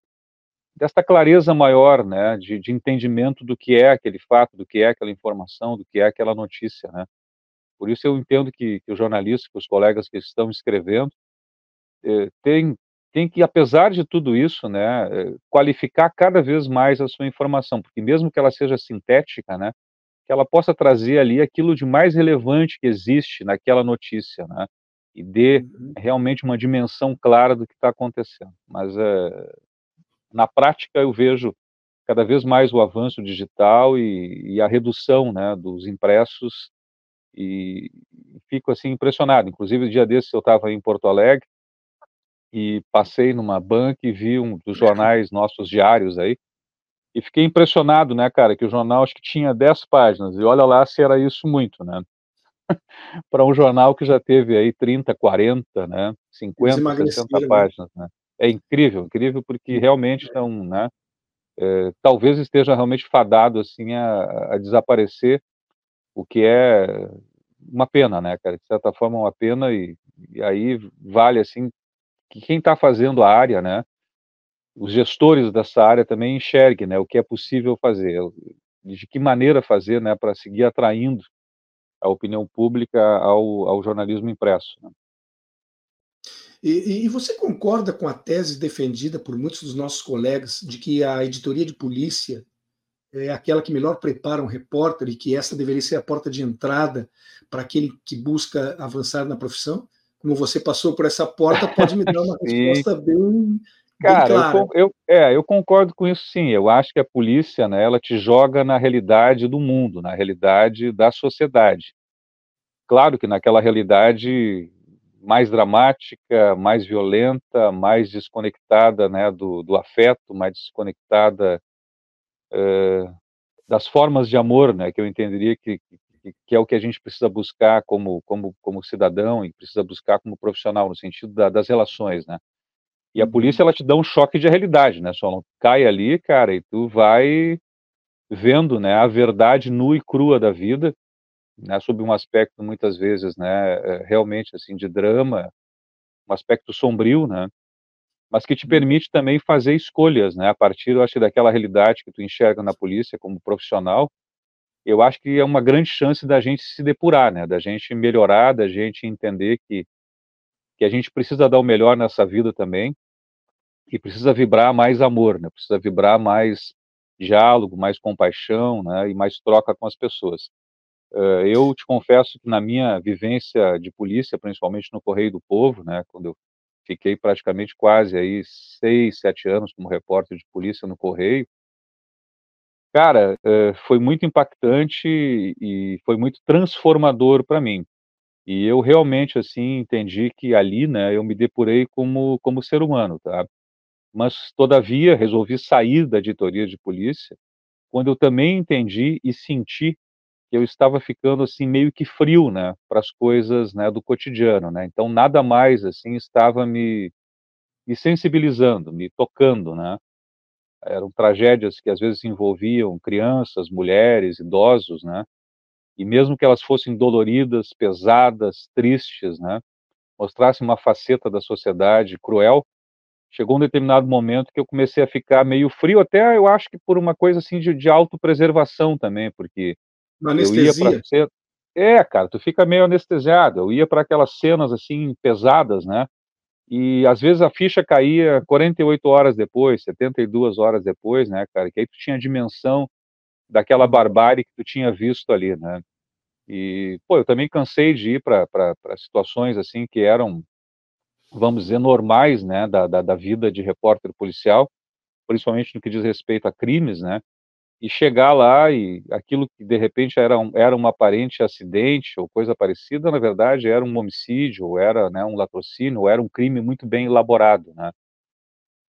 desta clareza maior, né, de, de entendimento do que é aquele fato, do que é aquela informação, do que é aquela notícia, né. Por isso eu entendo que, que os jornalistas, que os colegas que estão escrevendo, eh, têm tem que, apesar de tudo isso, né, eh, qualificar cada vez mais a sua informação, porque mesmo que ela seja sintética, né, que ela possa trazer ali aquilo de mais relevante que existe naquela notícia, né, e dê uhum. realmente uma dimensão clara do que está acontecendo. Mas é, na prática eu vejo cada vez mais o avanço digital e, e a redução, né, dos impressos e fico assim impressionado. Inclusive, o dia desses eu estava em Porto Alegre e passei numa banca e vi um dos jornais nossos diários aí, E fiquei impressionado, né, cara, que o jornal acho que tinha 10 páginas, e olha lá se era isso muito, né? Para um jornal que já teve aí 30, 40, né, 50, 60 páginas, né? É incrível, incrível, porque é. realmente estão, né, é, talvez esteja realmente fadado, assim, a, a desaparecer, o que é uma pena, né, cara, de certa forma uma pena, e, e aí vale, assim, que quem está fazendo a área, né, os gestores dessa área também enxerguem, né, o que é possível fazer, de que maneira fazer, né, para seguir atraindo a opinião pública ao, ao jornalismo impresso. Né. E, e, você concorda com a tese defendida por muitos dos nossos colegas de que a editoria de polícia é aquela que melhor prepara um repórter e que essa deveria ser a porta de entrada para aquele que busca avançar na profissão? Como você passou por essa porta, pode me dar uma resposta bem, Cara, eu, eu, é, eu concordo com isso sim. Eu acho que a polícia, né, ela te joga na realidade do mundo, na realidade da sociedade. Claro que naquela realidade mais dramática, mais violenta, mais desconectada, né, do, do afeto, mais desconectada uh, das formas de amor, né, que eu entenderia que, que, é o que a gente precisa buscar como, como, como cidadão e precisa buscar como profissional, no sentido da, das relações, né. E a uhum. polícia, ela te dá um choque de realidade, né? Só não cai ali, cara, e tu vai vendo, né, a verdade nua e crua da vida, né, sob um aspecto muitas vezes, né, é, realmente assim de drama, um aspecto sombrio, né, mas que te uhum. permite também fazer escolhas, né, a partir, eu acho, daquela realidade que tu enxerga na polícia como profissional, eu acho que é uma grande chance da gente se depurar, né, da gente melhorar, da gente entender que que a gente precisa dar o melhor nessa vida também, e precisa vibrar mais amor, né? Precisa vibrar mais diálogo, mais compaixão, né? E mais troca com as pessoas. Uh, eu te confesso que na minha vivência de polícia, principalmente no Correio do Povo, né? Quando eu fiquei praticamente quase aí seis, sete anos como repórter de polícia no Correio, cara, uh, foi muito impactante e foi muito transformador para mim. E eu realmente, assim, entendi que ali, né, eu me depurei como, como ser humano, tá? Mas, todavia, resolvi sair da editoria de polícia, quando eu também entendi e senti que eu estava ficando, assim, meio que frio, né, para as coisas, né, do cotidiano, né? Então, nada mais, assim, estava me, me sensibilizando, me tocando, né? Eram tragédias que às vezes envolviam crianças, mulheres, idosos, né? e mesmo que elas fossem doloridas, pesadas, tristes, né, mostrassem uma faceta da sociedade cruel, chegou um determinado momento que eu comecei a ficar meio frio, até eu acho que por uma coisa assim de, de autopreservação também, porque uma anestesia. eu ia para é, cara, tu fica meio anestesiado. Eu ia para aquelas cenas assim pesadas, né? E às vezes a ficha caía 48 horas depois, 72 horas depois, né, cara? Que aí tu tinha a dimensão daquela barbárie que tu tinha visto ali, né? E, pô, eu também cansei de ir para situações assim que eram, vamos dizer, normais, né, da, da, da, vida de repórter policial, principalmente no que diz respeito a crimes, né? E chegar lá e aquilo que de repente era um, era um aparente acidente ou coisa parecida, na verdade era um homicídio, ou era né, um latrocínio, ou era um crime muito bem elaborado, né?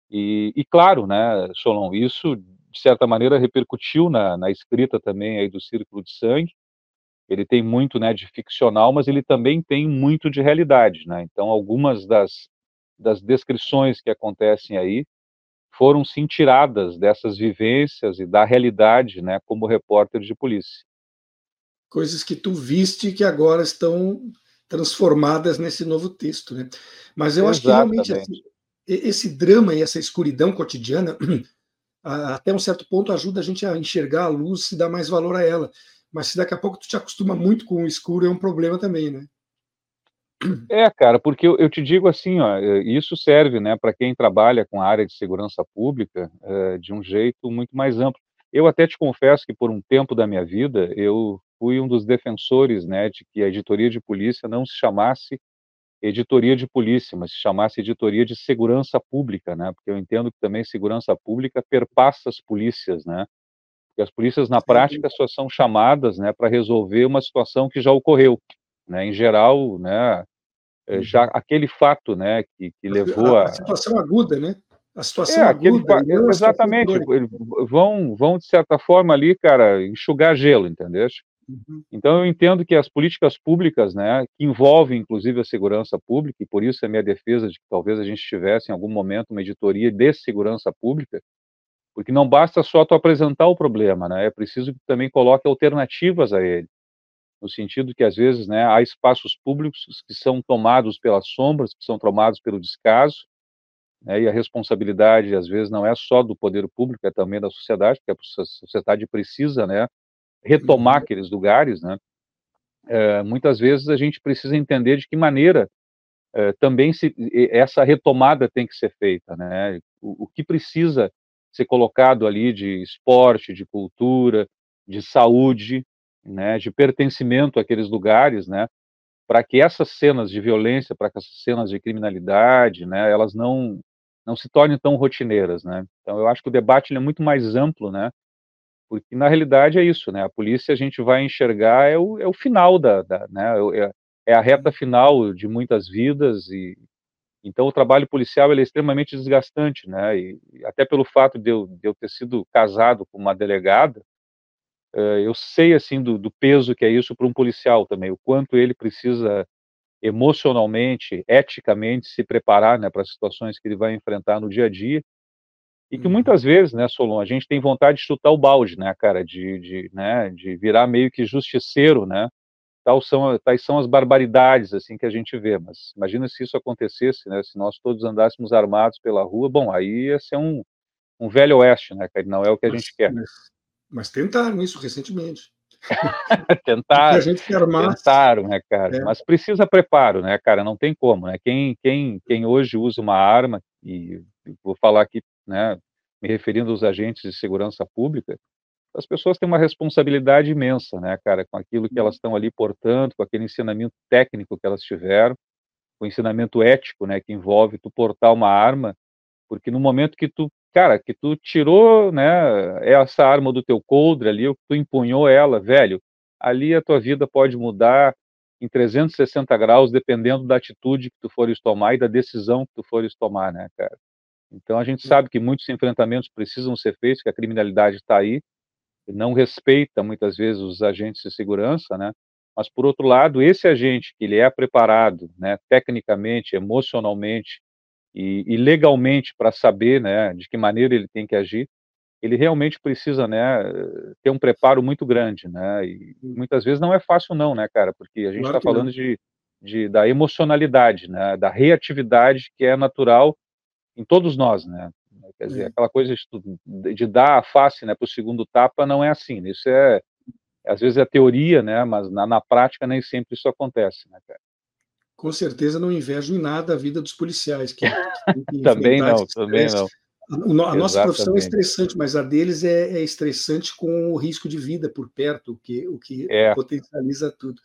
E, e claro, né, Solon, isso de certa maneira repercutiu na, na escrita também aí do Círculo de Sangue, ele tem muito né, de ficcional, mas ele também tem muito de realidade. Né? Então, algumas das, das descrições que acontecem aí foram sim tiradas dessas vivências e da realidade né, como repórter de polícia. Coisas que tu viste que agora estão transformadas nesse novo texto. Né? Mas eu acho que realmente esse, esse drama e essa escuridão cotidiana, até um certo ponto, ajuda a gente a enxergar a luz e dar mais valor a ela mas se daqui a pouco tu te acostuma muito com o escuro, é um problema também, né? É, cara, porque eu, eu te digo assim, ó, é, isso serve, né, para quem trabalha com a área de segurança pública é, de um jeito muito mais amplo. Eu até te confesso que por um tempo da minha vida eu fui um dos defensores, né, de que a editoria de polícia não se chamasse editoria de polícia, mas se chamasse editoria de segurança pública, né, porque eu entendo que também segurança pública perpassa as polícias, né, porque as polícias, na prática, só são chamadas né, para resolver uma situação que já ocorreu. Né? Em geral, né, é, já uhum. aquele fato né, que, que levou a, a... a situação aguda, né? A situação é, aguda, exatamente, vão, vão de certa forma ali, cara, enxugar gelo, entendeu? Uhum. Então eu entendo que as políticas públicas, né, que envolvem inclusive a segurança pública, e por isso é minha defesa de que talvez a gente tivesse em algum momento uma editoria de segurança pública, porque não basta só tu apresentar o problema, né, é preciso que tu também coloque alternativas a ele, no sentido que às vezes, né, há espaços públicos que são tomados pelas sombras, que são tomados pelo descaso, né, e a responsabilidade às vezes não é só do poder público, é também da sociedade, porque a sociedade precisa, né, retomar uhum. aqueles lugares, né? É, muitas vezes a gente precisa entender de que maneira é, também se, essa retomada tem que ser feita, né? O, o, que precisa ser colocado ali de esporte, de cultura, de saúde, né? De pertencimento àqueles lugares, né? Para que essas cenas de violência, para que essas cenas de criminalidade, né? Elas não não se tornem tão rotineiras, né? Então eu acho que o debate é muito mais amplo, né? porque na realidade é isso, né? A polícia a gente vai enxergar é o, é o final da, da né? É, é, a reta final de muitas vidas e então o trabalho policial é extremamente desgastante, né? E, até pelo fato de eu, de eu ter sido casado com uma delegada, eu sei assim do, do peso que é isso para um policial também, o quanto ele precisa emocionalmente, eticamente se preparar, né, para as situações que ele vai enfrentar no dia a dia e que uhum. muitas vezes, né, Solon, a gente tem vontade de chutar o balde, né, cara, de, de, né, de virar meio que justiceiro, né, tal são, tais são as barbaridades, assim, que a gente vê, mas imagina se isso acontecesse, né, se nós todos andássemos armados pela rua, bom, aí ia ser um, um velho oeste, né, cara, não é o que a gente quer. Mas, tentaram isso recentemente. tentaram, tentaram, né, cara, é. mas precisa preparo, né, cara, não tem como, né, quem, quem, quem hoje usa uma arma, e vou falar aqui né, me referindo aos agentes de segurança pública, as pessoas têm uma responsabilidade imensa, né, cara, com aquilo que elas estão ali portando, com aquele ensinamento técnico que elas tiveram, o ensinamento ético, né, que envolve tu portar uma arma, porque no momento que tu, cara, que tu tirou, né, essa arma do teu coldre ali, que tu empunhou ela, velho, ali a tua vida pode mudar em 360 graus, dependendo da atitude que tu fores tomar e da decisão que tu fores tomar, né, cara. Então a gente sabe que muitos enfrentamentos precisam ser feitos, que a criminalidade está aí, não respeita muitas vezes os agentes de segurança, né? Mas por outro lado, esse agente que ele é preparado, né, tecnicamente, emocionalmente e, e legalmente para saber, né, de que maneira ele tem que agir, ele realmente precisa, né, ter um preparo muito grande, né? E muitas vezes não é fácil não, né, cara? Porque a gente está claro falando de, de, da emocionalidade, né, da reatividade que é natural em todos nós, né? Quer dizer, é. aquela coisa de, de, dar a face, né, para o segundo tapa não é assim. Isso é, às vezes é teoria, né? Mas na, na prática nem sempre isso acontece, né, cara? Com certeza não invejo em nada a vida dos policiais que, que também não, também não. A nossa profissão é estressante, mas a deles é, é, estressante com o risco de vida por perto, o que, o que é. potencializa tudo.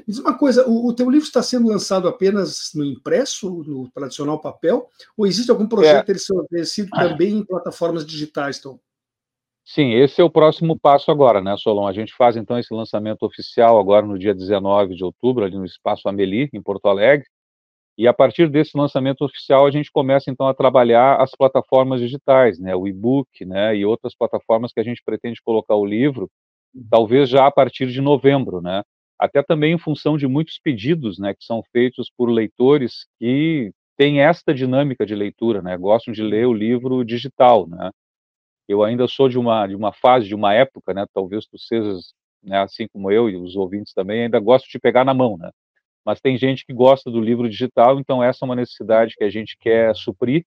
Me diz uma coisa: o, o teu livro está sendo lançado apenas no impresso, no tradicional papel, ou existe algum projeto é. ele ser sido também em plataformas digitais, Tom? Sim, esse é o próximo passo agora, né, Solon? A gente faz então esse lançamento oficial agora no dia 19 de outubro, ali no Espaço Ameli, em Porto Alegre. E a partir desse lançamento oficial, a gente começa então a trabalhar as plataformas digitais, né, o e-book, né, e outras plataformas que a gente pretende colocar o livro, talvez já a partir de novembro, né, até também em função de muitos pedidos, né, que são feitos por leitores que têm esta dinâmica de leitura, né, gostam de ler o livro digital, né. Eu ainda sou de uma de uma fase, de uma época, né, talvez tu sejas, né, assim como eu e os ouvintes também, ainda gosto de pegar na mão, né mas tem gente que gosta do livro digital, então essa é uma necessidade que a gente quer suprir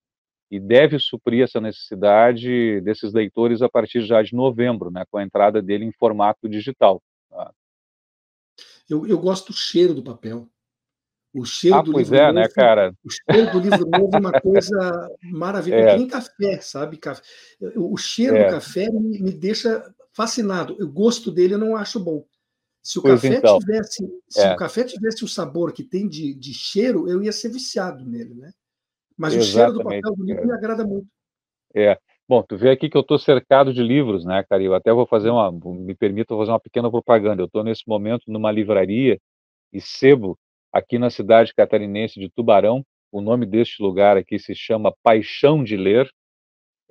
e deve suprir essa necessidade desses leitores a partir já de novembro, né, com a entrada dele em formato digital. Tá? Eu, eu gosto do cheiro do papel. O cheiro ah, do pois livro é, né, novo, né, cara? O cheiro do livro novo é uma coisa maravilhosa. É. Nem café, sabe? O cheiro é. do café me, me deixa fascinado. O gosto dele eu não acho bom. Se o, café então. tivesse, se é. o café tivesse o sabor que tem de, de cheiro, eu ia ser viciado nele, né? Mas Exatamente, o cheiro do papel do livro me agrada muito. É. Bom, tu vê aqui que eu estou cercado de livros, né, cara? Eu até vou fazer uma, me permito fazer uma pequena propaganda. Eu estou nesse momento numa livraria e sebo aqui na cidade catarinense de Tubarão. O nome deste lugar aqui se chama Paixão de Ler.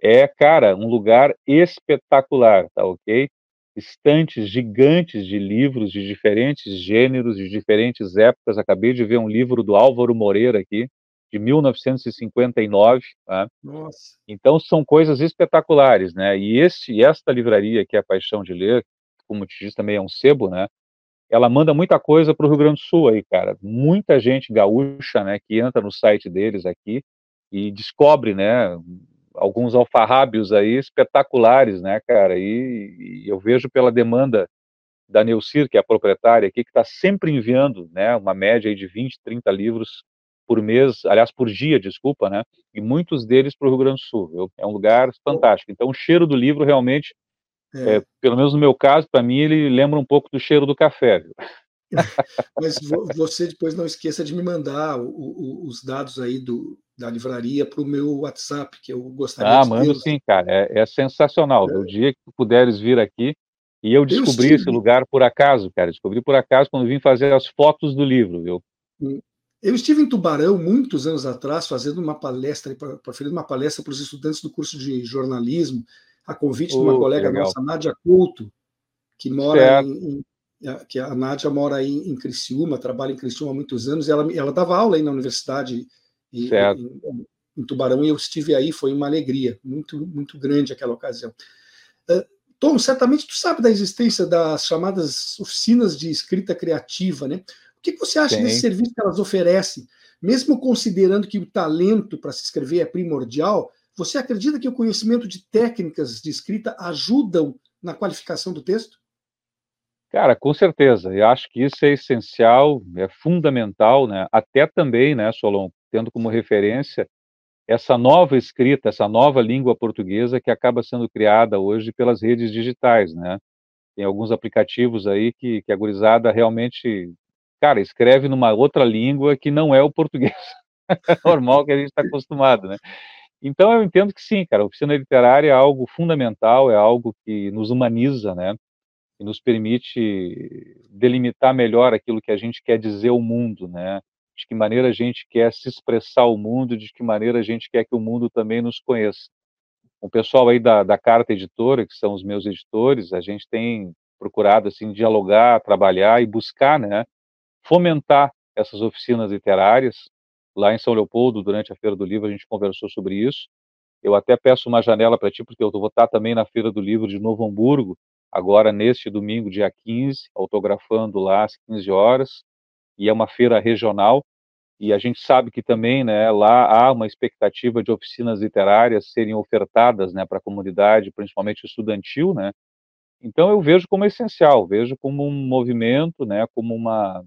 É, cara, um lugar espetacular, tá ok? Estantes gigantes de livros de diferentes gêneros, de diferentes épocas. Acabei de ver um livro do Álvaro Moreira aqui, de 1959. Tá? Nossa. Então são coisas espetaculares, né? E este, esta livraria que é a Paixão de Ler, como te disse também é um sebo, né? Ela manda muita coisa para o Rio Grande do Sul aí, cara. Muita gente gaúcha, né, que entra no site deles aqui e descobre, né, alguns alfarrábios aí espetaculares, né, cara? E, e eu vejo pela demanda da Neucir, que é a proprietária aqui, que está sempre enviando, né, uma média aí de 20, 30 livros por mês, aliás, por dia, desculpa, né? E muitos deles para o Rio Grande do Sul. Viu? É um lugar fantástico. Então, o cheiro do livro realmente, é. É, pelo menos no meu caso, para mim, ele lembra um pouco do cheiro do café. Viu? Mas você depois não esqueça de me mandar o, o, os dados aí do, da livraria para o meu WhatsApp, que eu gostaria ah, de Ah, mando sim, cara. É, é sensacional. É. O dia que puderes vir aqui, e eu descobri esse lugar por acaso, cara. Descobri por acaso quando vim fazer as fotos do livro, viu? Hum. Eu estive em Tubarão muitos anos atrás fazendo uma palestra, para uma palestra para os estudantes do curso de jornalismo, a convite oh, de uma colega nossa, Nádia Couto, que mora em, que a Nádia mora aí em Criciúma, trabalha em Criciúma há muitos anos, e ela, ela dava aula aí na universidade em, em, em, Tubarão, e eu estive aí, foi uma alegria, muito, muito grande aquela ocasião. Uh, Tom, certamente tu sabe da existência das chamadas oficinas de escrita criativa, né? O que você acha Sim. desse serviço que elas oferecem? Mesmo considerando que o talento para se escrever é primordial, você acredita que o conhecimento de técnicas de escrita ajudam na qualificação do texto? Cara, com certeza. Eu acho que isso é essencial, é fundamental, né? Até também, né, Solon, tendo como referência essa nova escrita, essa nova língua portuguesa que acaba sendo criada hoje pelas redes digitais, né? Tem alguns aplicativos aí que, que a gurizada realmente, cara, escreve numa outra língua que não é o português normal que a gente está acostumado, né? Então eu entendo que sim, cara, a oficina literária é algo fundamental, é algo que nos humaniza, né? e nos permite delimitar melhor aquilo que a gente quer dizer ao mundo, né? De que maneira a gente quer se expressar ao mundo, de que maneira a gente quer que o mundo também nos conheça. O pessoal aí da, da Carta Editora, que são os meus editores, a gente tem procurado assim dialogar, trabalhar e buscar, né, fomentar essas oficinas literárias. Lá em São Leopoldo, durante a Feira do Livro, a gente conversou sobre isso. Eu até peço uma janela para ti, porque eu vou estar também na Feira do Livro de Novo Hamburgo, agora neste domingo, dia 15, autografando lá às 15 horas, e é uma feira regional, e a gente sabe que também, né, lá há uma expectativa de oficinas literárias serem ofertadas, né, para a comunidade, principalmente estudantil, né, então eu vejo como essencial, vejo como um movimento, né, como uma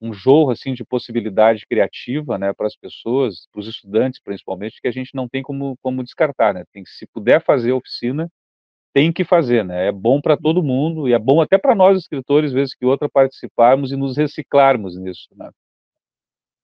um jogo assim de possibilidade criativa, né, para as pessoas, para os estudantes principalmente, que a gente não tem como como descartar, né? Tem que se puder fazer oficina, tem que fazer, né? É bom para todo mundo e é bom até para nós escritores, vezes que outra, participarmos e nos reciclarmos nisso, né?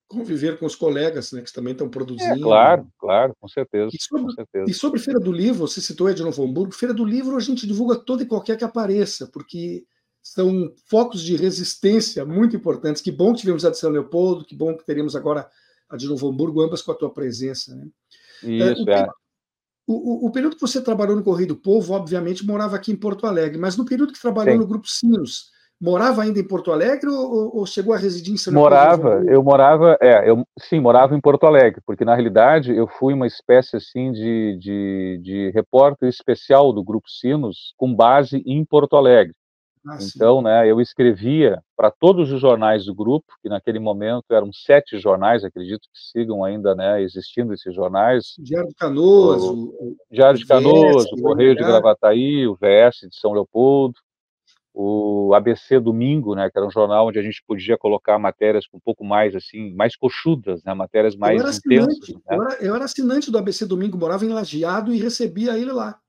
Conviver com os colegas, né, que também estão é, produzindo. É, claro, claro, com certeza, e sobre, com certeza. E sobre Feira do Livro, você citou de Novo Hamburgo, Feira do Livro a gente divulga todo e qualquer que apareça, porque são focos de resistência muito importantes. Que bom que tivemos a de São Leopoldo, que bom que teremos agora a de Novo Hamburgo, ambas com a tua presença. Né? Isso, é. O, o, o, período que você trabalhou no Correio do Povo, obviamente, morava aqui em Porto Alegre, mas no período que trabalhou Sim. no Grupo Sinos, morava ainda em Porto Alegre ou, ou chegou a residir em São Morava, eu morava, é, eu sim, morava em Porto Alegre, porque na realidade eu fui uma espécie assim de, de, de repórter especial do Grupo Sinos com base em Porto Alegre. Ah, então, né, eu escrevia para todos os jornais do grupo, que naquele momento eram sete jornais, acredito que sigam ainda, né, existindo esses jornais. Diário de Canoas, o, Diário de Canoas, o, VS, o Correio de Gravataí, o VS de São Leopoldo, o ABC Domingo, né, que era um jornal onde a gente podia colocar matérias um pouco mais assim, mais coxudas, né, matérias mais eu intensas. Né? Eu, era, eu era assinante do ABC Domingo, morava em Lajeado e recebia ele lá.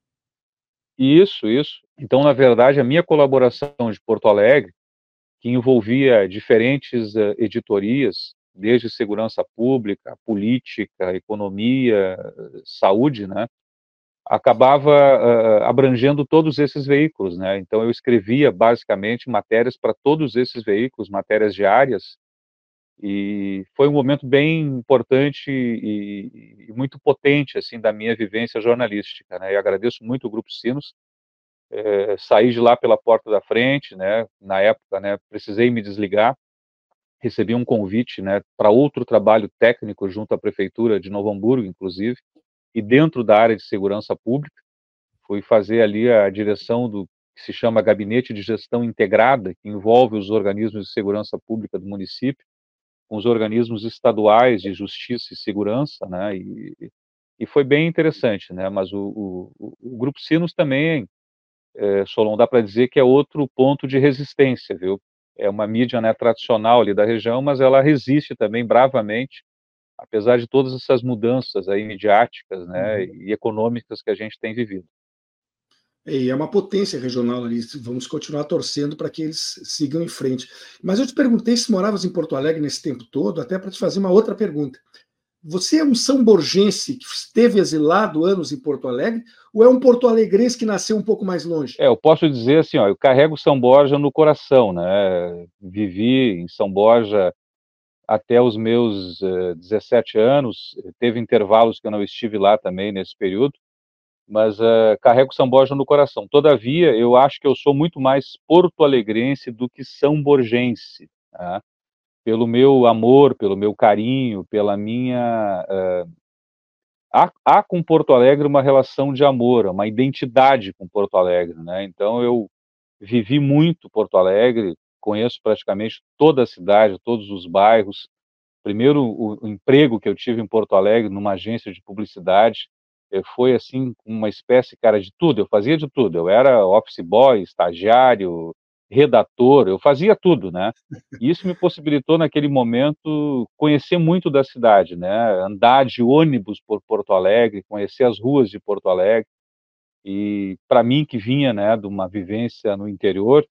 Isso, isso. Então, na verdade, a minha colaboração de Porto Alegre, que envolvia diferentes uh, editorias, desde segurança pública, política, economia, saúde, né, acabava uh, abrangendo todos esses veículos, né? Então eu escrevia basicamente matérias para todos esses veículos, matérias diárias, E foi um momento bem importante e, e muito potente assim da minha vivência jornalística, né? E agradeço muito o Grupo Sinos. É, saí de lá pela porta da frente, né? Na época, né? Precisei me desligar. Recebi um convite, né? Para outro trabalho técnico junto à prefeitura de Novo Hamburgo, inclusive, e dentro da área de segurança pública. Fui fazer ali a direção do que se chama Gabinete de Gestão Integrada, que envolve os organismos de segurança pública do município com os organismos estaduais de justiça e segurança, né, e, e foi bem interessante, né, mas o, o, o Grupo Sinos também, é, Solon, dá para dizer que é outro ponto de resistência, viu? É uma mídia né, tradicional ali da região, mas ela resiste também bravamente, apesar de todas essas mudanças aí midiáticas, né, uhum. e econômicas que a gente tem vivido. E é uma potência regional ali. Vamos continuar torcendo para que eles sigam em frente. Mas eu te perguntei se moravas em Porto Alegre nesse tempo todo, até para te fazer uma outra pergunta. Você é um São Borgense que esteve exilado anos em Porto Alegre, ou é um porto alegrense que nasceu um pouco mais longe? É, eu posso dizer assim, ó, eu carrego São Borja no coração, né? Vivi em São Borja até os meus uh, eh, 17 anos, teve intervalos que eu não estive lá também nesse período, mas uh, carrego São Borja no coração. Todavia, eu acho que eu sou muito mais porto-alegrense do que são borgense, tá? Pelo meu amor, pelo meu carinho, pela minha... Uh, há, há, com Porto Alegre uma relação de amor, uma identidade com Porto Alegre, né? Então, eu vivi muito Porto Alegre, conheço praticamente toda a cidade, todos os bairros. Primeiro, o, o emprego que eu tive em Porto Alegre, numa agência de publicidade, eh, foi assim uma espécie, cara, de tudo. Eu fazia de tudo. Eu era office boy, estagiário, redator, eu fazia tudo, né? E isso me possibilitou naquele momento conhecer muito da cidade, né? Andar de ônibus por Porto Alegre, conhecer as ruas de Porto Alegre. E para mim que vinha, né, de uma vivência no interior,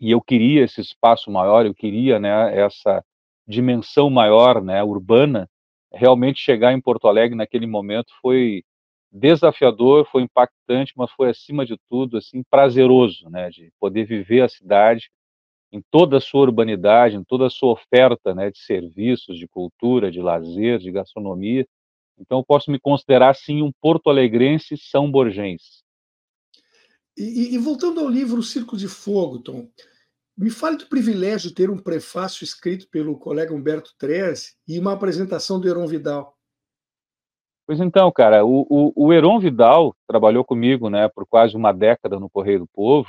e eu queria esse espaço maior, eu queria, né, essa dimensão maior, né, urbana, realmente chegar em Porto Alegre naquele momento foi desafiador, foi impactante, mas foi acima de tudo assim prazeroso, né, de poder viver a cidade em toda a sua urbanidade, em toda a sua oferta, né, de serviços, de cultura, de lazer, de gastronomia. Então eu posso me considerar sim um porto-alegrense são borgense. E, e, voltando ao livro Circo de Fogo, Tom, me fale do privilégio de ter um prefácio escrito pelo colega Humberto Treze e uma apresentação do Heron Vidal. Pois então, cara, o, o, o Heron Vidal trabalhou comigo né, por quase uma década no Correio do Povo,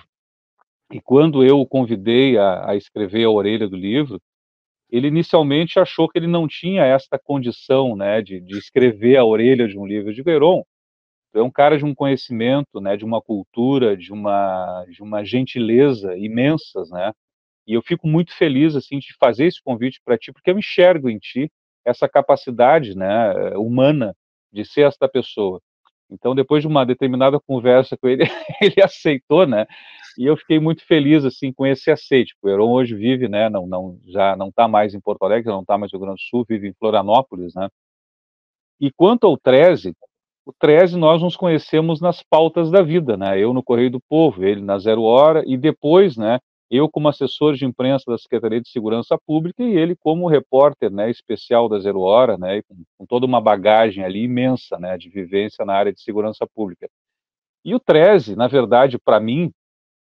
e quando eu o convidei a, a escrever a orelha do livro, ele inicialmente achou que ele não tinha esta condição né, de, de escrever a orelha de um livro. Digo, Heron, é um cara de um conhecimento, né, de uma cultura, de uma, de uma gentileza imensas, né? E eu fico muito feliz assim de fazer esse convite para ti, porque eu enxergo em ti essa capacidade, né, humana de ser esta pessoa. Então, depois de uma determinada conversa com ele, ele aceitou, né? E eu fiquei muito feliz assim com esse aceite. O Heron hoje vive, né? Não, não, já não está mais em Porto Alegre, não está mais no Rio Grande do Sul, vive em Florianópolis, né? E quanto ao 13, o 13 nós nos conhecemos nas pautas da vida, né? Eu no Correio do Povo, ele na Zero Hora, e depois, né, eu como assessor de imprensa da Secretaria de Segurança Pública e ele como repórter, né, especial da Zero Hora, né, com, com, toda uma bagagem ali imensa, né, de vivência na área de segurança pública. E o 13, na verdade, para mim,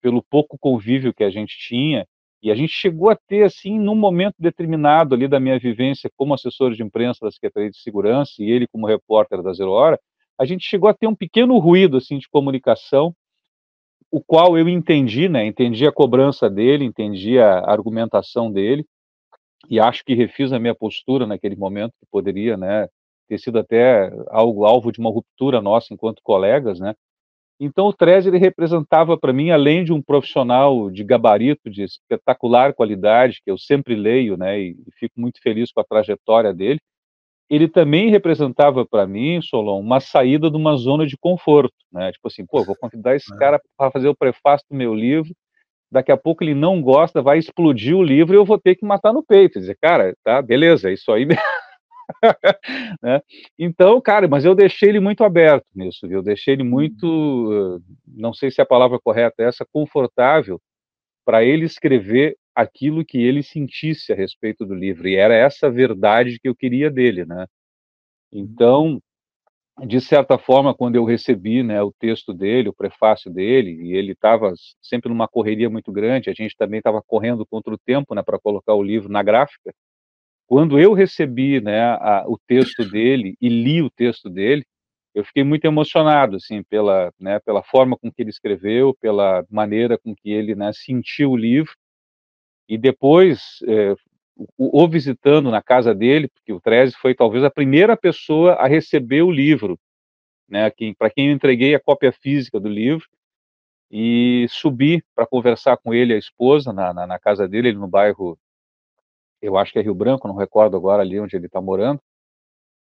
pelo pouco convívio que a gente tinha, e a gente chegou a ter, assim, num momento determinado ali da minha vivência como assessor de imprensa da Secretaria de Segurança e ele como repórter da Zero Hora, a gente chegou a ter um pequeno ruído assim de comunicação, o qual eu entendi, né? Entendi a cobrança dele, entendi a argumentação dele e acho que refiz a minha postura naquele momento que poderia, né, ter sido até algo alvo de uma ruptura nossa enquanto colegas, né? Então o Trez ele representava para mim, além de um profissional de gabarito, de espetacular qualidade, que eu sempre leio, né, e fico muito feliz com a trajetória dele, ele também representava para mim, Solon, uma saída de uma zona de conforto, né? Tipo assim, pô, vou convidar esse é. cara para fazer o prefácio do meu livro, daqui a pouco ele não gosta, vai explodir o livro e eu vou ter que matar no peito, dizer, cara, tá, beleza, é isso aí né? Então, cara, mas eu deixei ele muito aberto nisso, viu? Eu deixei ele muito, não sei se a palavra correta é essa, confortável para ele escrever aquilo que ele sentisse a respeito do livro, e era essa verdade que eu queria dele, né? Então, de certa forma, quando eu recebi né, o texto dele, o prefácio dele, e ele estava sempre numa correria muito grande, a gente também estava correndo contra o tempo né, para colocar o livro na gráfica. Quando eu recebi né, a, o texto dele e li o texto dele, eu fiquei muito emocionado assim pela, né, pela forma com que ele escreveu, pela maneira com que ele né, sentiu o livro. E depois, é, o, visitando na casa dele, porque o Treze foi talvez a primeira pessoa a receber o livro, né, para quem eu entreguei a cópia física do livro, e subi para conversar com ele, a esposa, na, na, na, casa dele, ele no bairro, eu acho que é Rio Branco, não recordo agora ali onde ele está morando.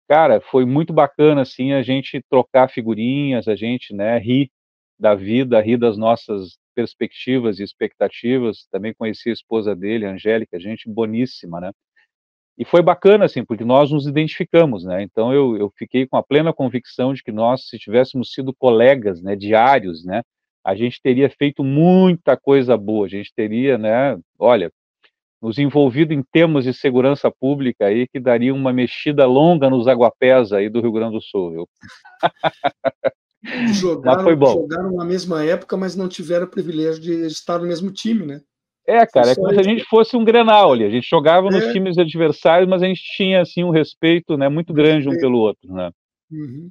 Cara, foi muito bacana, assim, a gente trocar figurinhas, a gente, né, rir da vida, rir das nossas perspectivas e expectativas. Também conheci a esposa dele, a Angélica, gente boníssima, né? E foi bacana, assim, porque nós nos identificamos, né? Então eu, eu fiquei com a plena convicção de que nós, se tivéssemos sido colegas, né, diários, né, a gente teria feito muita coisa boa, a gente teria, né, olha, nos envolvido em temas de segurança pública aí que daria uma mexida longa nos aguapés aí do Rio Grande do Sul, viu? Jogaram, foi bom. jogaram na mesma época, mas não tiveram o privilégio de estar no mesmo time, né? É, cara, é como se a gente fosse um Grenal ali. A gente jogava é. nos times adversários, mas a gente tinha assim um respeito, né, muito grande um pelo outro, né? Uhum.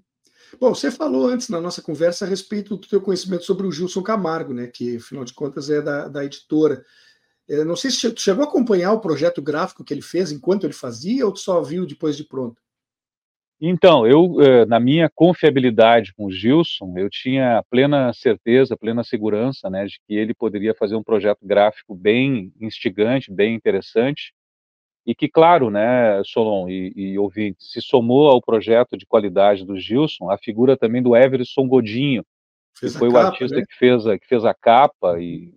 Bom, você falou antes na nossa conversa a respeito do teu conhecimento sobre o Gilson Camargo, né, que afinal de contas é da, da editora. Eu não sei se chegou a acompanhar o projeto gráfico que ele fez enquanto ele fazia ou só viu depois de pronto? Então, eu, eh, na minha confiabilidade com o Gilson, eu tinha plena certeza, plena segurança, né, de que ele poderia fazer um projeto gráfico bem instigante, bem interessante, e que, claro, né, Solon e, e ouvinte, se somou ao projeto de qualidade do Gilson, a figura também do Everson Godinho, fez que foi capa, o artista né? que, fez a, que fez a capa, e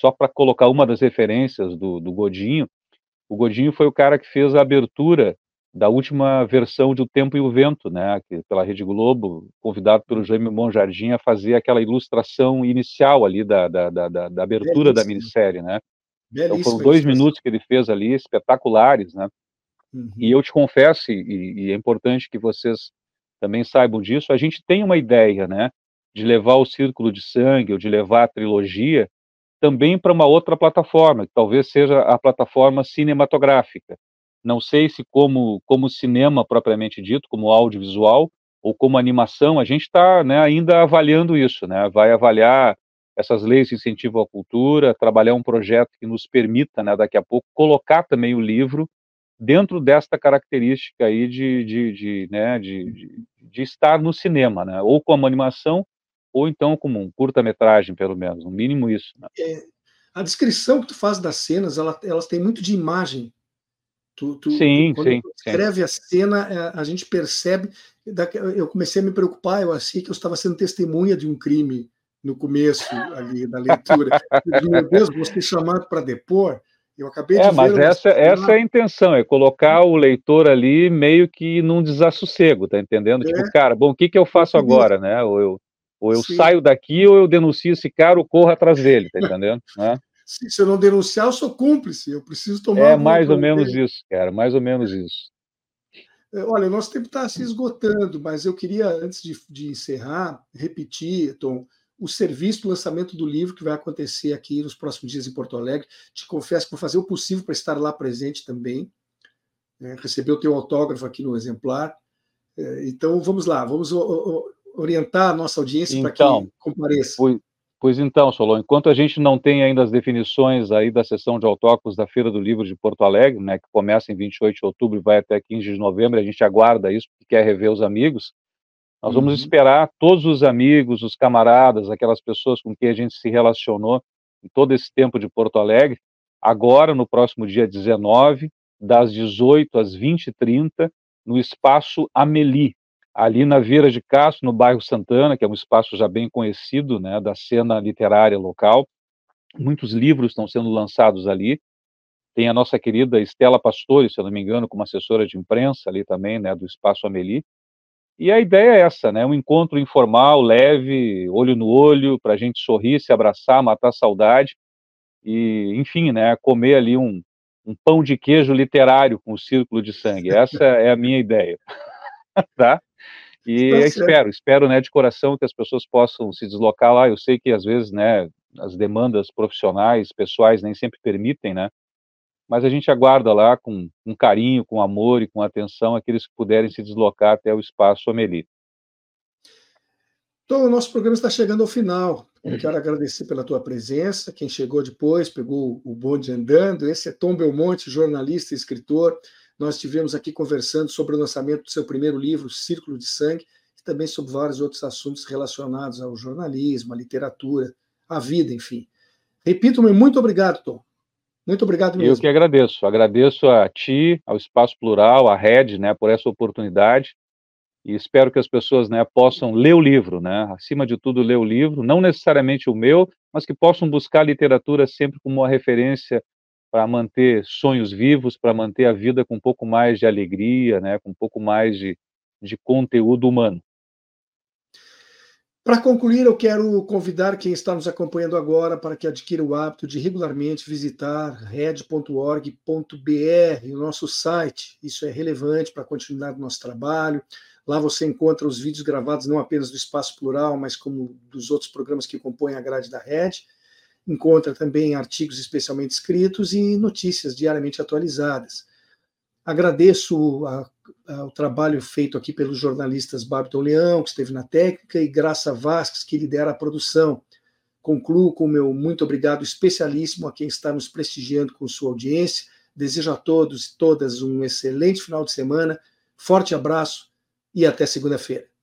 só para colocar uma das referências do, do Godinho, o Godinho foi o cara que fez a abertura da última versão de O Tempo e o Vento, né, que, pela Rede Globo, convidado pelo Jaime Monjardim a fazer aquela ilustração inicial ali da, da, da, da abertura Belíssimo. da minissérie, né. Belíssimo, então foram dois minutos que ele fez ali, espetaculares, né. Uhum. E eu te confesso, e, e é importante que vocês também saibam disso, a gente tem uma ideia, né, de levar o Círculo de Sangue, ou de levar a trilogia, também para uma outra plataforma, que talvez seja a plataforma cinematográfica não sei se como, como cinema propriamente dito, como audiovisual, ou como animação, a gente está né, ainda avaliando isso, né? vai avaliar essas leis de incentivo à cultura, trabalhar um projeto que nos permita, né, daqui a pouco, colocar também o livro dentro desta característica aí de, de, de, né, de, de, de estar no cinema, né? ou como animação, ou então como um curta-metragem, pelo menos, no mínimo isso. Né? É, a descrição que tu faz das cenas, ela, elas têm muito de imagem, Tu, tu, sim, quando sim, tu escreve sim. a cena, é, a gente percebe. Eu comecei a me preocupar, eu achei que eu estava sendo testemunha de um crime no começo ali da leitura. Meu Deus, vou ser chamado para depor. Eu acabei é, de mas essa, essa é a intenção, é colocar o leitor ali meio que num desassossego, tá entendendo? Tipo, é. Tipo, cara, bom, o que, que eu faço agora, né? Ou eu, ou eu saio daqui ou eu denuncio esse cara ou corro atrás dele, tá entendendo? né? se, se eu não denunciar, eu sou cúmplice, eu preciso tomar. É mais ou menos isso, cara, mais ou menos isso. É, olha, o nosso tempo está se esgotando, mas eu queria, antes de, de encerrar, repetir, Tom, o serviço do lançamento do livro que vai acontecer aqui nos próximos dias em Porto Alegre. Te confesso que vou fazer o possível para estar lá presente também, né? receber o teu autógrafo aqui no exemplar. É, então, vamos lá, vamos orientar a nossa audiência então, para que compareça. Pois então, Solon, enquanto a gente não tem ainda as definições aí da sessão de autóculos da Feira do Livro de Porto Alegre, né, que começa em 28 de outubro e vai até 15 de novembro, a gente aguarda isso porque quer rever os amigos. Nós uhum. vamos esperar todos os amigos, os camaradas, aquelas pessoas com quem a gente se relacionou em todo esse tempo de Porto Alegre, agora no próximo dia 19, das 18 às 20h30, no espaço Amelie, ali na Vieira de Castro, no bairro Santana, que é um espaço já bem conhecido né, da cena literária local. Muitos livros estão sendo lançados ali. Tem a nossa querida Estela Pastore, se eu não me engano, como assessora de imprensa ali também, né, do Espaço Amelie. E a ideia é essa, né, um encontro informal, leve, olho no olho, para a gente sorrir, se abraçar, matar saudade. e, enfim, né, comer ali um, um pão de queijo literário com o círculo de sangue. Essa é a minha ideia, tá? E tá espero, espero, né, de coração que as pessoas possam se deslocar lá. Eu sei que às vezes, né, as demandas profissionais, pessoais nem sempre permitem, né? Mas a gente aguarda lá com, com carinho, com amor e com atenção aqueles que puderem se deslocar até o espaço Amelie. Então, o nosso programa está chegando ao final. Eu quero agradecer pela tua presença. Quem chegou depois, pegou o bonde andando. Esse é Tom Belmonte, jornalista e escritor. Nós estivemos aqui conversando sobre o lançamento do seu primeiro livro, Círculo de Sangue, e também sobre vários outros assuntos relacionados ao jornalismo, à literatura, à vida, enfim. Repito-me, muito obrigado, Tom. Muito obrigado mesmo. Eu que agradeço. Agradeço a ti, ao Espaço Plural, à Rede, né, por essa oportunidade e espero que as pessoas né, possam ler o livro, né? acima de tudo, ler o livro, não necessariamente o meu, mas que possam buscar a literatura sempre como uma referência para manter sonhos vivos, para manter a vida com um pouco mais de alegria, né, com um pouco mais de, de conteúdo humano. Para concluir, eu quero convidar quem está nos acompanhando agora para que adquira o hábito de regularmente visitar red.org.br, o nosso site. Isso é relevante para a continuidade do nosso trabalho. Lá você encontra os vídeos gravados não apenas do Espaço Plural, mas como dos outros programas que compõem a grade da Rede. Encontra também artigos especialmente escritos e notícias diariamente atualizadas. Agradeço a, a, o trabalho feito aqui pelos jornalistas Babiton Leão, que esteve na técnica, e Graça Vasques, que lidera a produção. Concluo com o meu muito obrigado especialíssimo a quem está nos prestigiando com sua audiência. Desejo a todos e todas um excelente final de semana. Forte abraço e até segunda-feira.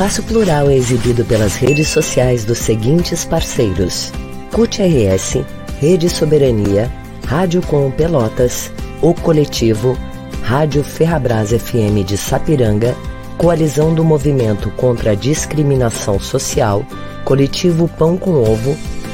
Espaço Plural é exibido pelas redes sociais dos seguintes parceiros: CUT RS, Rede Soberania, Rádio Com Pelotas, O Coletivo, Rádio Ferrabras FM de Sapiranga, Coalizão do Movimento contra a Discriminação Social, Coletivo Pão com Ovo,